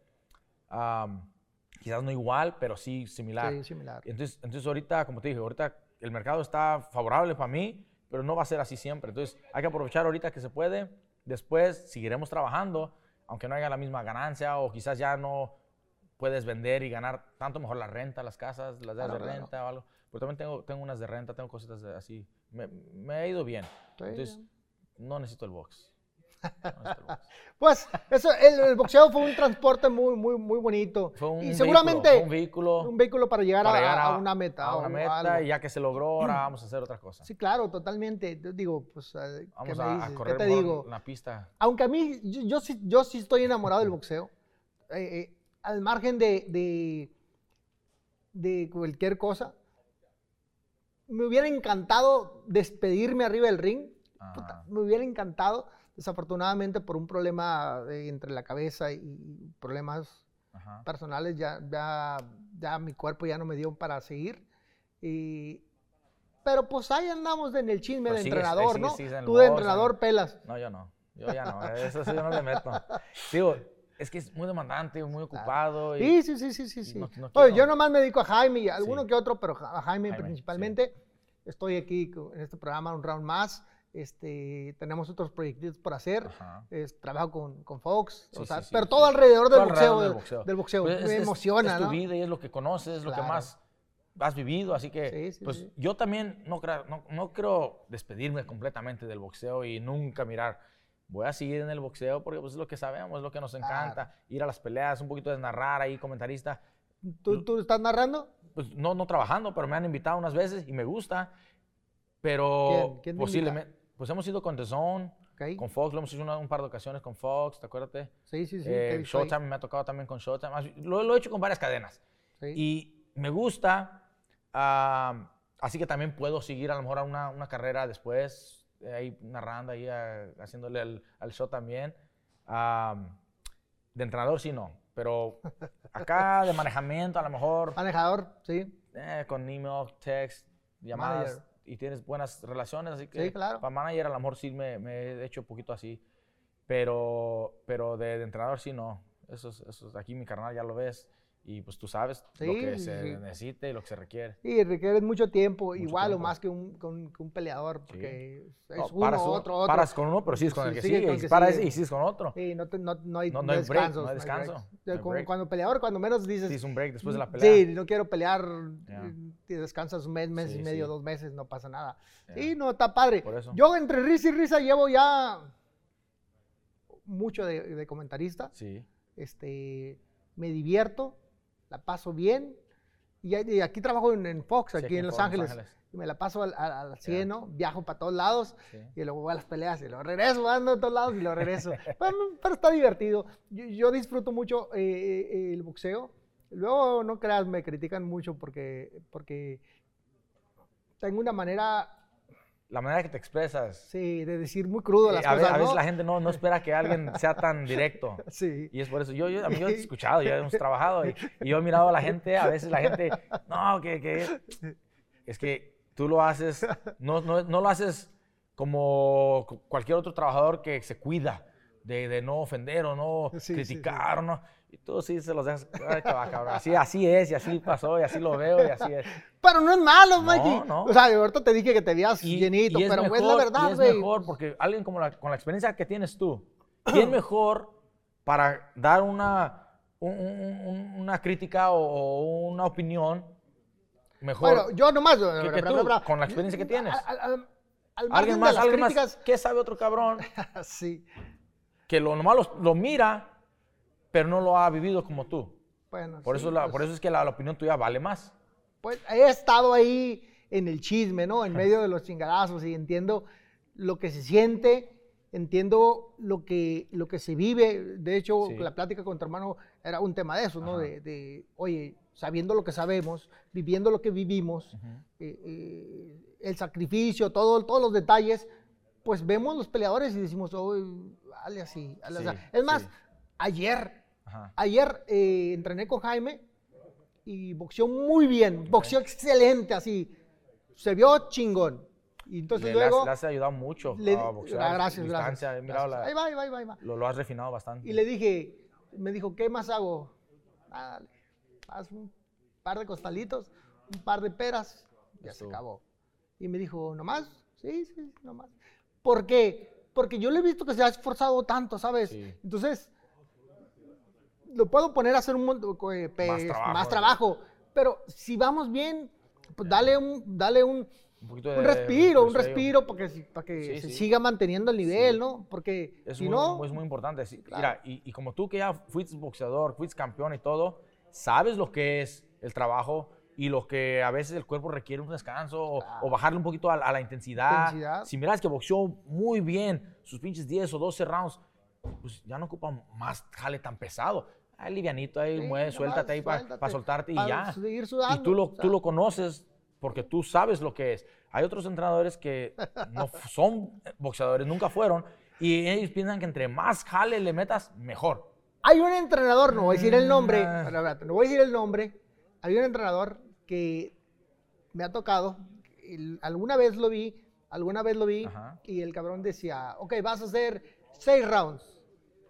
Am, quizás no igual, pero sí similar. Sí, similar. Entonces, entonces ahorita, como te dije, ahorita el mercado está favorable para mí, pero no va a ser así siempre. Entonces hay que aprovechar ahorita que se puede. Después seguiremos trabajando, aunque no haya la misma ganancia o quizás ya no puedes vender y ganar tanto mejor la renta, las casas, las Claro, de claro. renta o algo. Pero también tengo, tengo unas de renta, tengo cositas de- así. Me, me ha ido bien. Sí. Entonces no necesito el box. No necesito el box. Pues eso, el, el boxeo fue un transporte muy, muy, muy bonito. Fue un y vehículo, seguramente fue un vehículo, un vehículo para llegar, para a, llegar a una meta. a una meta y ya que se logró, ahora vamos a hacer otra cosa. Sí, claro, totalmente. Yo digo, pues, eh, ¿qué Vamos me a, a dices? ¿Qué correr te digo? la pista. Aunque a mí, yo, yo sí, yo sí estoy enamorado del boxeo. Eh, eh, al margen de, de, de cualquier cosa, me hubiera encantado despedirme arriba del ring. Puta, me hubiera encantado. Desafortunadamente, por un problema eh, entre la cabeza y, problemas Ajá. personales, ya, ya, ya mi cuerpo ya no me dio para seguir. Y, pero pues ahí andamos en el chisme Pues de entrenador, sigues- ¿no? sigues en el Tú de entrenador en- pelas. No, yo no. Yo ya no. Eso sí yo no le meto. Digo, es que es muy demandante, muy ocupado. y- Sí, sí, sí, sí, sí. sí. No- no Oye, yo nomás me dedico a Jaime y a alguno Sí. que otro, pero a Jaime, Jaime, principalmente. Estoy aquí en este programa un round más. Este, tenemos otros proyectos por hacer. Es- trabajo con, con Fox, o Sí, sea, sí, sí, pero sí. todo alrededor del Todo boxeo, del del boxeo. del boxeo. Pues es- me es- emociona, Es tu ¿no? vida y es lo que conoces, es lo que Claro. más has vivido, así que Sí, sí, pues sí. yo también no, no, no creo despedirme completamente del boxeo y nunca mirar. Voy a seguir en el boxeo porque pues, es lo que sabemos, es lo que nos encanta. Ir a las peleas, un poquito de narrar ahí, comentarista. ¿Tú, tú estás narrando? Pues no, no trabajando, pero me han invitado unas veces y me gusta. Pero ¿Quién? ¿Quién te posiblemente, pues hemos ido con The Zone, Ok. con Fox, lo hemos hecho una- un par de ocasiones con Fox, ¿te acuerdas? Sí, sí, sí. Eh. Showtime me ha tocado también con Showtime. Lo, lo he hecho con varias cadenas. Sí. Y me gusta, ah, así que también puedo seguir a lo mejor a una, una carrera después, ahí narrando, ahí ah, haciéndole al, al show también. Ah, de entrenador sí no, pero acá de manejamiento a lo mejor Manejador, sí. eh, con email, text, llamadas Manager. y tienes buenas relaciones, así que Sí, claro. para manager a lo mejor sí me, me he hecho un poquito así, pero, pero de, de entrenador sí no. Eso es, eso es- aquí mi carnal ya lo ves y pues tú sabes lo Sí, que sí, se sí. necesita y lo que se requiere. Y requiere mucho tiempo, igual tiempo. o más que un, que un- que un peleador, porque es No, uno, paras, otro, otro. paras con uno, pero sigues con Sí, el que sigue sigue, con y el que paras sigue. y sigues con otro. Sí, no, te- no, no hay, No- no hay break, descansos. no hay breaks. descanso, hay. Cuando peleador, cuando menos dices. Hiciste un break después de la pelea. Sí, no quiero pelear. Ya. eh, Te descansas un mes, mes y Sí, medio, sí. dos meses, no pasa nada. Ya. Sí, no, está padre. Por eso. Yo entre risa y risa llevo ya mucho de, de comentarista. Sí. Este, me divierto, la paso bien. Y, y aquí trabajo en, en Fox, Sí, aquí, en Los Ángeles. Y me la paso al, al, al 100, ¿no? Viajo para todos lados Sí. y luego voy a las peleas y luego regreso, ando a todos lados y luego regreso. pero, pero está divertido. Yo, yo disfruto mucho eh, eh, el boxeo. Luego, no creas, me critican mucho porque, porque tengo una manera, La manera que te expresas. sí, de decir muy crudo Eh, las a, cosas, a veces ¿no? la gente no, no espera que alguien sea tan directo. Sí. Y es por eso, yo, yo, a mí yo he escuchado, ya hemos trabajado y, y yo he mirado a la gente, a veces la gente, no, que, que es que tú lo haces, no, no, no lo haces como cu- cualquier otro trabajador que se cuida de, de no ofender o no Sí, sí, criticar o no. Y tú sí se los dejas. Así, así es, y así pasó, y así lo veo, y así es. Pero no es malo, Mikey. no. O sea, ahorita te dije que te veías llenito, y es pero mejor, es la y verdad, es güey. mejor porque alguien como la, con la experiencia que tienes tú, ¿quién mejor para dar una, un- un- un- una crítica o, una opinión mejor? Bueno, yo nomás. que tú, con la experiencia que tienes. Al, al- al alguien más, alguien más, críticas, ¿qué sabe otro cabrón? sí. Que lo nomás lo, lo mira, pero no lo ha vivido como tú. Bueno, Por, sí, eso, la- pues, por eso es que la, la opinión tuya vale más. pues, he estado ahí en el chisme, ¿no? En medio de los chingadazos y entiendo lo que se siente, entiendo lo que, lo que se vive. De hecho, Sí. la plática con tu hermano era un tema de eso, ¿no? De, de, oye, sabiendo lo que sabemos, viviendo lo que vivimos, eh, eh, el sacrificio, todo, todos los detalles, pues vemos los peleadores y decimos, oh, dale así, dale Sí, así". Es más, ayer, Ajá. ayer eh, entrené con Jaime y boxeó muy bien, boxeó excelente, así, se vio chingón. Y entonces Le, luego... le has ayudado mucho le- a boxear. ah, gracias, gracias. gracias. la- Ahí va, ahí va, ahí va, ahí va. lo, lo has refinado bastante. Y le dije, me dijo, ¿qué más hago? Dale, haz un par de costalitos, un par de peras, ya se acabó. Y me dijo, ¿nomás? Sí, sí, nomás. ¿Por qué? Porque yo le he visto que se ha esforzado tanto, ¿sabes? Sí. Entonces, lo puedo poner a hacer un montón, eh, Más trabajo, más trabajo. Pero si vamos bien, pues dale un, dale un, un un respiro, un respiro para que, para que Sí, se sí. siga manteniendo el nivel, Sí. ¿no? Porque Es si muy, no, es muy importante. Claro. Mira, y, y como tú que ya fuiste boxeador, fuiste campeón y todo, sabes lo que es el trabajo y lo que a veces el cuerpo requiere un descanso o, Claro. o bajarle un poquito a, a la intensidad. Intensidad. Si miras que boxeó muy bien sus pinches 10 o 12 rounds, pues ya no ocupa más jale tan pesado. Ahí livianito, ahí Sí, mueve, suéltate ahí para suéltate, soltarte y pa' ya. seguir Y sudando, tú lo, o sea. tú lo conoces porque tú sabes lo que es. Hay otros entrenadores que no son boxeadores, nunca fueron, y ellos piensan que entre más jale le metas, mejor. Hay un entrenador, no voy a decir el nombre, Mm, no voy a decir el nombre. Hay un entrenador que me ha tocado, alguna vez lo vi, alguna vez lo vi, Ajá. y el cabrón decía, ok, vas a hacer seis rounds.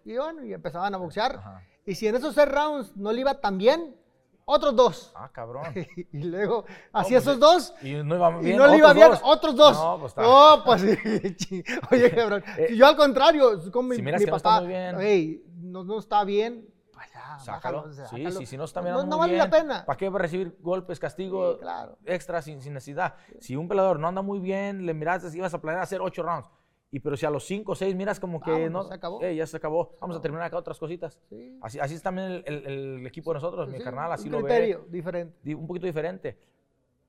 Y bueno, y empezaban a boxear. Ajá. Y si en esos seis rounds no le iba tan bien, otros dos. Ah, cabrón. y luego, así pues, esos dos. Y no iba Y bien. no le iba bien, dos. otros dos. No, pues está. Oh, pues Oye, cabrón. Eh, si yo al contrario, con mi, si miras mi que no está papá, muy bien. "Ey, no, no está bien, pues Sácalo. bájalo, Sí, sácalo". sí, si no está No- mirando no, muy vale la bien, pena. ¿Para qué recibir golpes, castigo Sí, claro. extra sin, sin necesidad? Si un peleador no anda muy bien, le miraste que ibas a planear hacer ocho rounds. Y pero si a los cinco o seis miras como que Vámonos, no, se acabó. "Ey, ya se acabó, vamos a terminar acá otras cositas. Sí. Así, así es también el, el- el equipo de nosotros, mi Sí, carnal, así un lo ve. criterio diferente. di- un poquito diferente.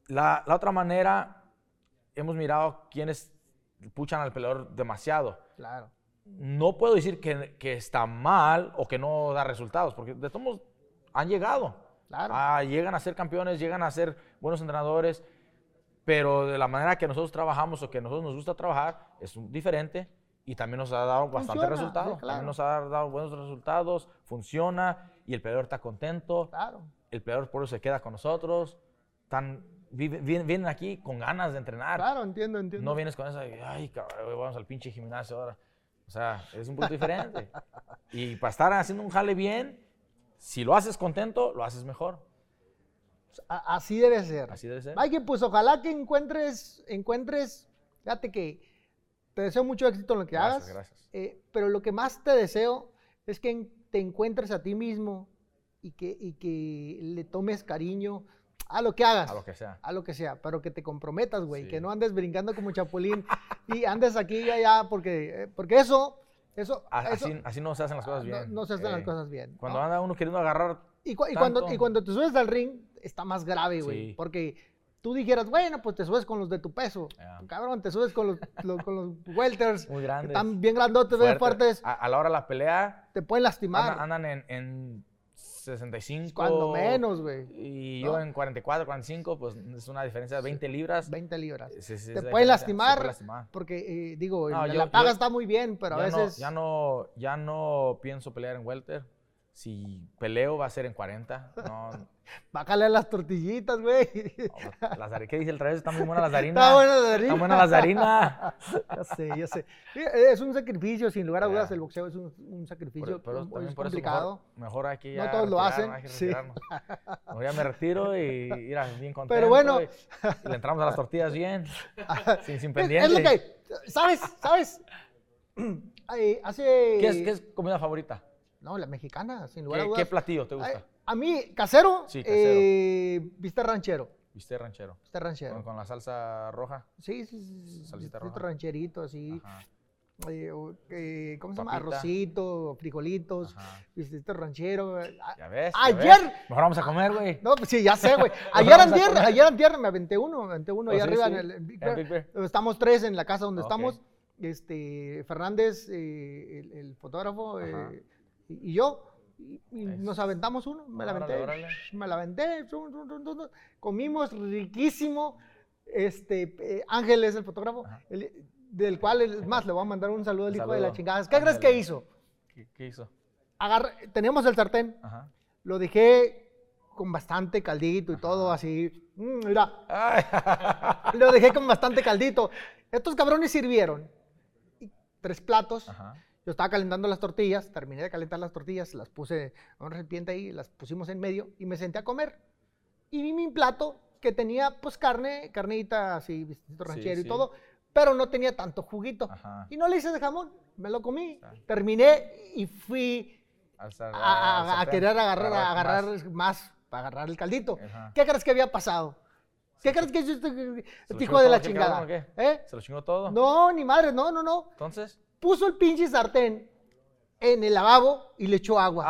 La, la otra manera, hemos mirado quienes puchan al peleador demasiado. Claro. No puedo decir que, que está mal o que no da resultados, porque de todos han llegado. Claro. Ah, llegan a ser campeones, llegan a ser buenos entrenadores, pero de la manera que nosotros trabajamos o que nosotros nos gusta trabajar es un- diferente y también nos ha dado bastante Funciona, resultados. sí, claro. También nos ha dado buenos resultados, funciona y el peleador está contento Claro. el peleador por eso se queda con nosotros. Tan, vienen, vienen aquí con ganas de entrenar. Claro, entiendo, entiendo. No vienes con esa, ay, cabrón, vamos al pinche gimnasio ahora. O sea, es un poco diferente. y para estar haciendo un jale bien, si lo haces contento, lo haces mejor. A- Así debe ser. Así debe ser. Mikey, pues ojalá que encuentres, encuentres, fíjate que te deseo mucho éxito en lo que Gracias, hagas. gracias. eh, pero lo que más te deseo es que te encuentres a ti mismo y que, y que le tomes cariño a lo que hagas. A lo que sea. a lo que sea, pero que te comprometas, güey, Sí. que no andes brincando como chapulín y andes aquí y allá, porque, eh, porque eso, eso, A- eso- Así, así no se hacen las cosas no- bien. no, se hacen las Eh, cosas bien. Cuando ¿no? anda uno queriendo agarrar, Y, cu- y cuando, y cuando te subes al ring, está más grave, güey. Sí. Porque tú dijeras, bueno, pues te subes con los de tu peso. Ya. Cabrón, te subes con los, los- con los welters. Muy que grandes, Están bien grandotes, bien fuerte, fuertes. a, a la hora de la pelea, Te pueden lastimar. andan, andan en, en 65. Cuando menos, güey. Y ¿no? yo en 44, 45, pues es una diferencia de 20 libras. 20 libras. Sí, sí, te pueden lastimar. puede lastimar. Porque, eh, digo, No, la paga yo- está muy bien, pero a veces. no, ya, no, ya no pienso pelear en welter. Si peleo va a ser en 40. No, Bájale a las tortillitas, güey. no, las ¿Qué dice el revés? Están muy buenas las harinas. Está buena la harina. Están buenas las harinas. Ya sé, ya sé. Es un sacrificio, sin lugar a dudas, el boxeo es un, un sacrificio Pero, pero es eso complicado. mejor, mejor aquí No ya todos lo hacen, sí. Mejor ya me retiro y ir a- bien contento. Pero bueno. Y, y le entramos a las tortillas bien. sin, sin Es, es pendiente. lo que, ¿sabes? ¿Sabes? Eh, hace... ¿Qué, es, ¿Qué es comida favorita? No, la mexicana, sin lugar a ¿Qué, dudas. qué platillo te Ay, gusta? A mí, casero, Sí, casero. eh, viste ranchero. Viste ranchero. Viste ranchero. Con, con la salsa roja. Sí, sí, sí. Salsita roja. rancherito, así. Ajá, eh, eh, ¿Cómo se llama? Arrocito, frijolitos, vistecito ranchero. eh, a- Ya ves. ya Ayer- ves. Mejor vamos a comer, güey. No, pues sí, ya sé, güey. Ayer antier, ayer antier me aventé uno, me aventé uno Oh, ahí sí, arriba sí, en el en Big en Bear. Big Bear. Estamos tres en la casa donde estamos. Este, Fernández, eh, el, el fotógrafo, eh, y yo. Y, nos aventamos uno, me la aventé. órale. Me la aventé. Comimos riquísimo. Este, eh, Ángel es el fotógrafo, el- del cual, es más, le voy a mandar un saludo al hijo de la chingada. ¿Qué crees que hizo? ¿Qué, qué hizo? Tenemos el sartén, Ajá. lo dejé con bastante caldito y todo así. Mm, mira, Ay. lo dejé con bastante caldito. Estos cabrones sirvieron tres platos. Ajá. Yo estaba calentando las tortillas, terminé de calentar las tortillas, las puse en un recipiente ahí, las pusimos en medio y me senté a comer. Y vi mi plato que tenía pues carne, carnita así, vistecito ranchero y sí. todo, pero no tenía tanto juguito. Ajá. Y no le hice de jamón, me lo comí. Terminé y fui a, a- a querer agarrar, a agarrar más. más. para agarrar el caldito. Ajá. ¿Qué crees que había pasado? ¿Qué crees que hizo este, ¿Se lo este chingó hijo de la chingada? cabrón o qué? ¿Eh? ¿Se lo chingó todo? No, ni madre, no, no, no. Entonces. Puso el pinche sartén en el lavabo y le echó agua.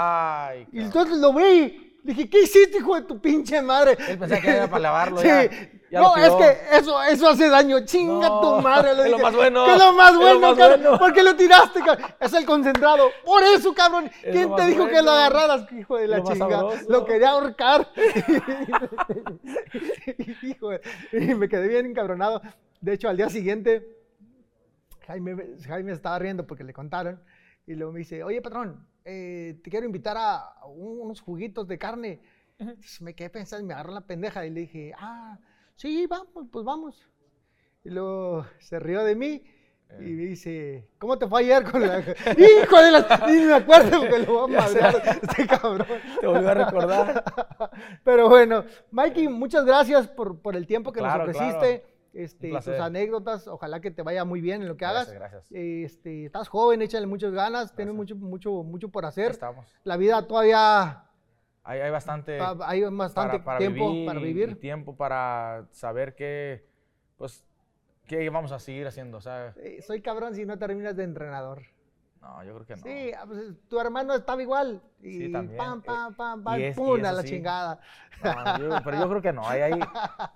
Ay. y entonces lo vi. Dije, ¿qué hiciste, hijo de tu pinche madre? Él pensaba que era para lavarlo Sí. ya. Ya no, lo es que eso, eso hace daño. Chinga No, tu madre. le es lo más bueno, ¿Qué es lo más lo bueno, más cabrón? bueno. ¿Por qué lo tiraste, cabrón? Es el concentrado. Por eso, cabrón. Es ¿Quién lo te dijo que lo agarraras, hijo de la lo chinga? Lo quería ahorcar. hijo Y me quedé bien encabronado. De hecho, al día siguiente, Jaime, Jaime estaba riendo porque le contaron. Y luego me dice, oye, patrón, eh, te quiero invitar a a un- unos juguitos de carne. Entonces me quedé pensando y me agarró la pendeja y le dije, ah, sí, vamos, pues vamos. Y luego se rió de mí Y me dice, ¿cómo te fue ayer con la... ¡Hijo de la... Ni me acuerdo porque lo voy a madrear este cabrón. Te volvió a recordar. Pero bueno, Mikey, muchas gracias por, por el tiempo que Claro, nos ofreciste. claro. Este, tus anécdotas, ojalá que te vaya muy bien en lo que hagas. Gracias, gracias. Este, estás joven, échale muchas ganas, tienes Gracias. mucho, mucho, mucho por hacer. estamos. La vida todavía Hay, hay bastante, hay bastante para, para tiempo vivir para vivir. tiempo para saber qué, pues, qué vamos a seguir haciendo. O sea, Eh, soy cabrón si no terminas de entrenador. no, yo creo que no. Sí, ah, pues, tu hermano estaba igual. Y Sí, también. pam, Eh, pam, pam, pam, es- pum, a la sí. chingada. No, yo- pero yo creo que no. Ahí, ahí,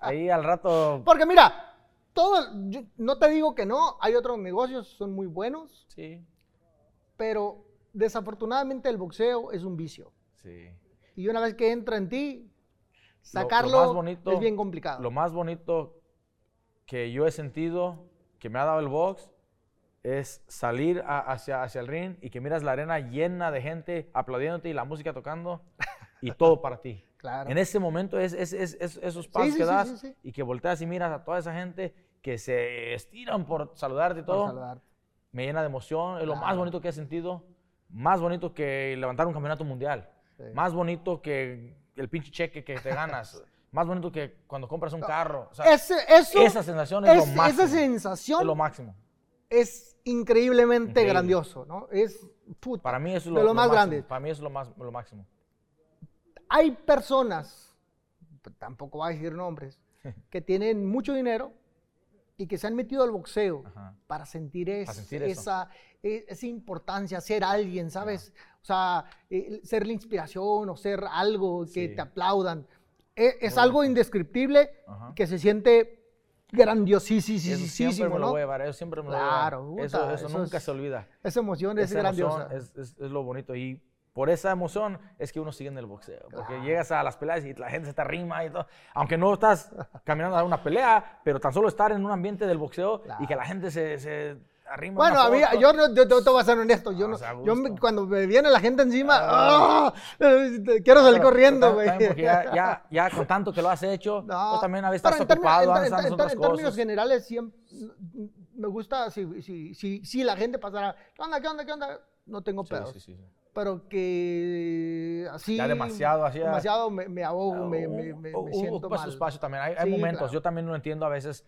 ahí al rato. Porque mira, todo, yo no te digo que no, hay otros negocios, son muy buenos, Sí, pero desafortunadamente el boxeo es un vicio. sí. Y una vez que entra en ti, Lo- lo sacarlo más bonito- es bien complicado. Lo más bonito que yo he sentido, que me ha dado el box, es salir a- hacia, hacia el ring y que miras la arena llena de gente aplaudiéndote y la música tocando y todo para ti. Claro. En ese momento es, es- es- es- esos pasos sí, que das sí. y que volteas y miras a toda esa gente que se estiran por saludarte y Por todo, saludarte. me llena de emoción. Es lo más bonito que he sentido. Más bonito que levantar un campeonato mundial. Sí. Más bonito que el pinche cheque que te ganas. más bonito que cuando compras un carro. O sea, Ese- eso, esa sensación es, es- lo máximo. esa sensación Es lo máximo. es increíblemente Increíble. grandioso, ¿no? Es puta, Para mí eso es lo, lo más grande. Para mí eso es lo, más, lo máximo. Hay personas, tampoco voy a decir nombres, que tienen mucho dinero y que se han metido al boxeo Ajá. para sentir, es- sentir esa, e- esa importancia, ser alguien, ¿sabes? O sea, eh, ser la inspiración o ser algo que Sí. te aplaudan. E- Es, algo indescriptible Ajá. que se siente grandiosísimo, Eso siempre me lo ¿no? voy a llevar. Eso siempre me lo Claro, voy a llevar. Eso, puta, eso eso nunca es- se olvida. Esa emoción es Esa grandiosa. Es, es- es lo bonito. Y por esa emoción es que uno sigue en el boxeo. Porque Claro. llegas a las peleas y la gente se te arrima y todo. Aunque no estás caminando a una pelea, pero tan solo estar en un ambiente del boxeo y que la gente se, se arrima. Bueno, a mí, yo, no- yo, yo te voy a ser honesto. Yo, no, o sea, a yo me- cuando me viene la gente encima, ¡ah! Eh, quiero salir Pero- corriendo, güey. ya, ya, ya con tanto que lo has hecho, No, pues también a veces estás ocupado, en- en- en- en términos cosas. generales, siempre me gusta si, si, si, si la gente pasara, ¿qué onda, qué onda, qué onda? No tengo Sí, pedos. sí, sí, sí. Pero que así. Ya demasiado, así Demasiado me, me ahogo, me, me, me- me siento ocupa su mal. espacio también. Hay, hay Sí, momentos, claro. yo también lo entiendo, a veces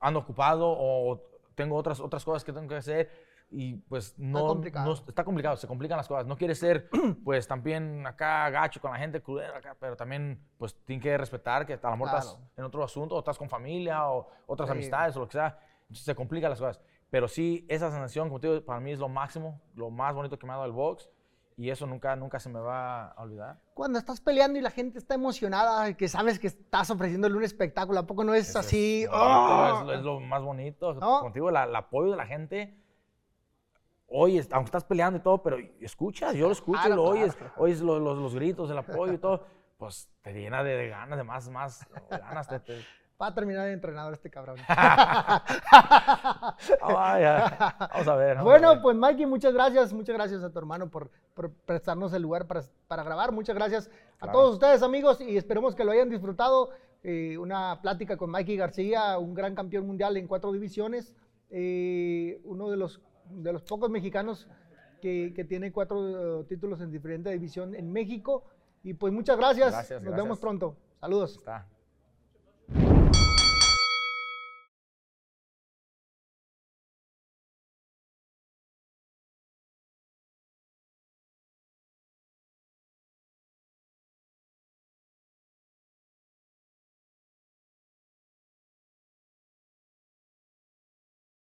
ando ocupado o tengo otras, otras cosas que tengo que hacer y pues no, complicado. no- está complicado, se complican las cosas. No quieres ser pues también acá gacho con la gente, acá, pero también pues tienes que respetar que a lo mejor estás Claro. en otro asunto o estás con familia o otras Sí. amistades o lo que sea. Entonces se complican las cosas. Pero sí, esa sensación, como te digo, para mí es lo máximo, lo más bonito que me ha dado el box y eso nunca, nunca se me va a olvidar. Cuando estás peleando y la gente está emocionada, que sabes que estás ofreciéndole un espectáculo, ¿a poco no es Eso así? Es, ¡ah! bonito, es, lo- es lo más bonito. ¿No? Contigo, la- el apoyo de la gente. Oyes, aunque estás peleando y todo, pero escuchas, yo lo escucho lo claro, oyes, claro. oyes los, los- los gritos, el apoyo y todo, pues te llena de, de ganas, de más, más ganas. te- te- Va a terminar de entrenador este cabrón. Ah, vaya. Vamos a ver. vamos a Bueno, ver. pues Mikey, muchas gracias, muchas gracias a tu hermano por, por prestarnos el lugar para, para grabar. Muchas gracias a todos ustedes, amigos, y esperemos que lo hayan disfrutado. Eh, una plática con Mikey García, un gran campeón mundial en cuatro divisiones, eh, uno de los, de los pocos mexicanos que, que tiene cuatro eh, títulos en diferente división en México. Y pues muchas gracias, Gracias, nos gracias. vemos pronto. Saludos. Está.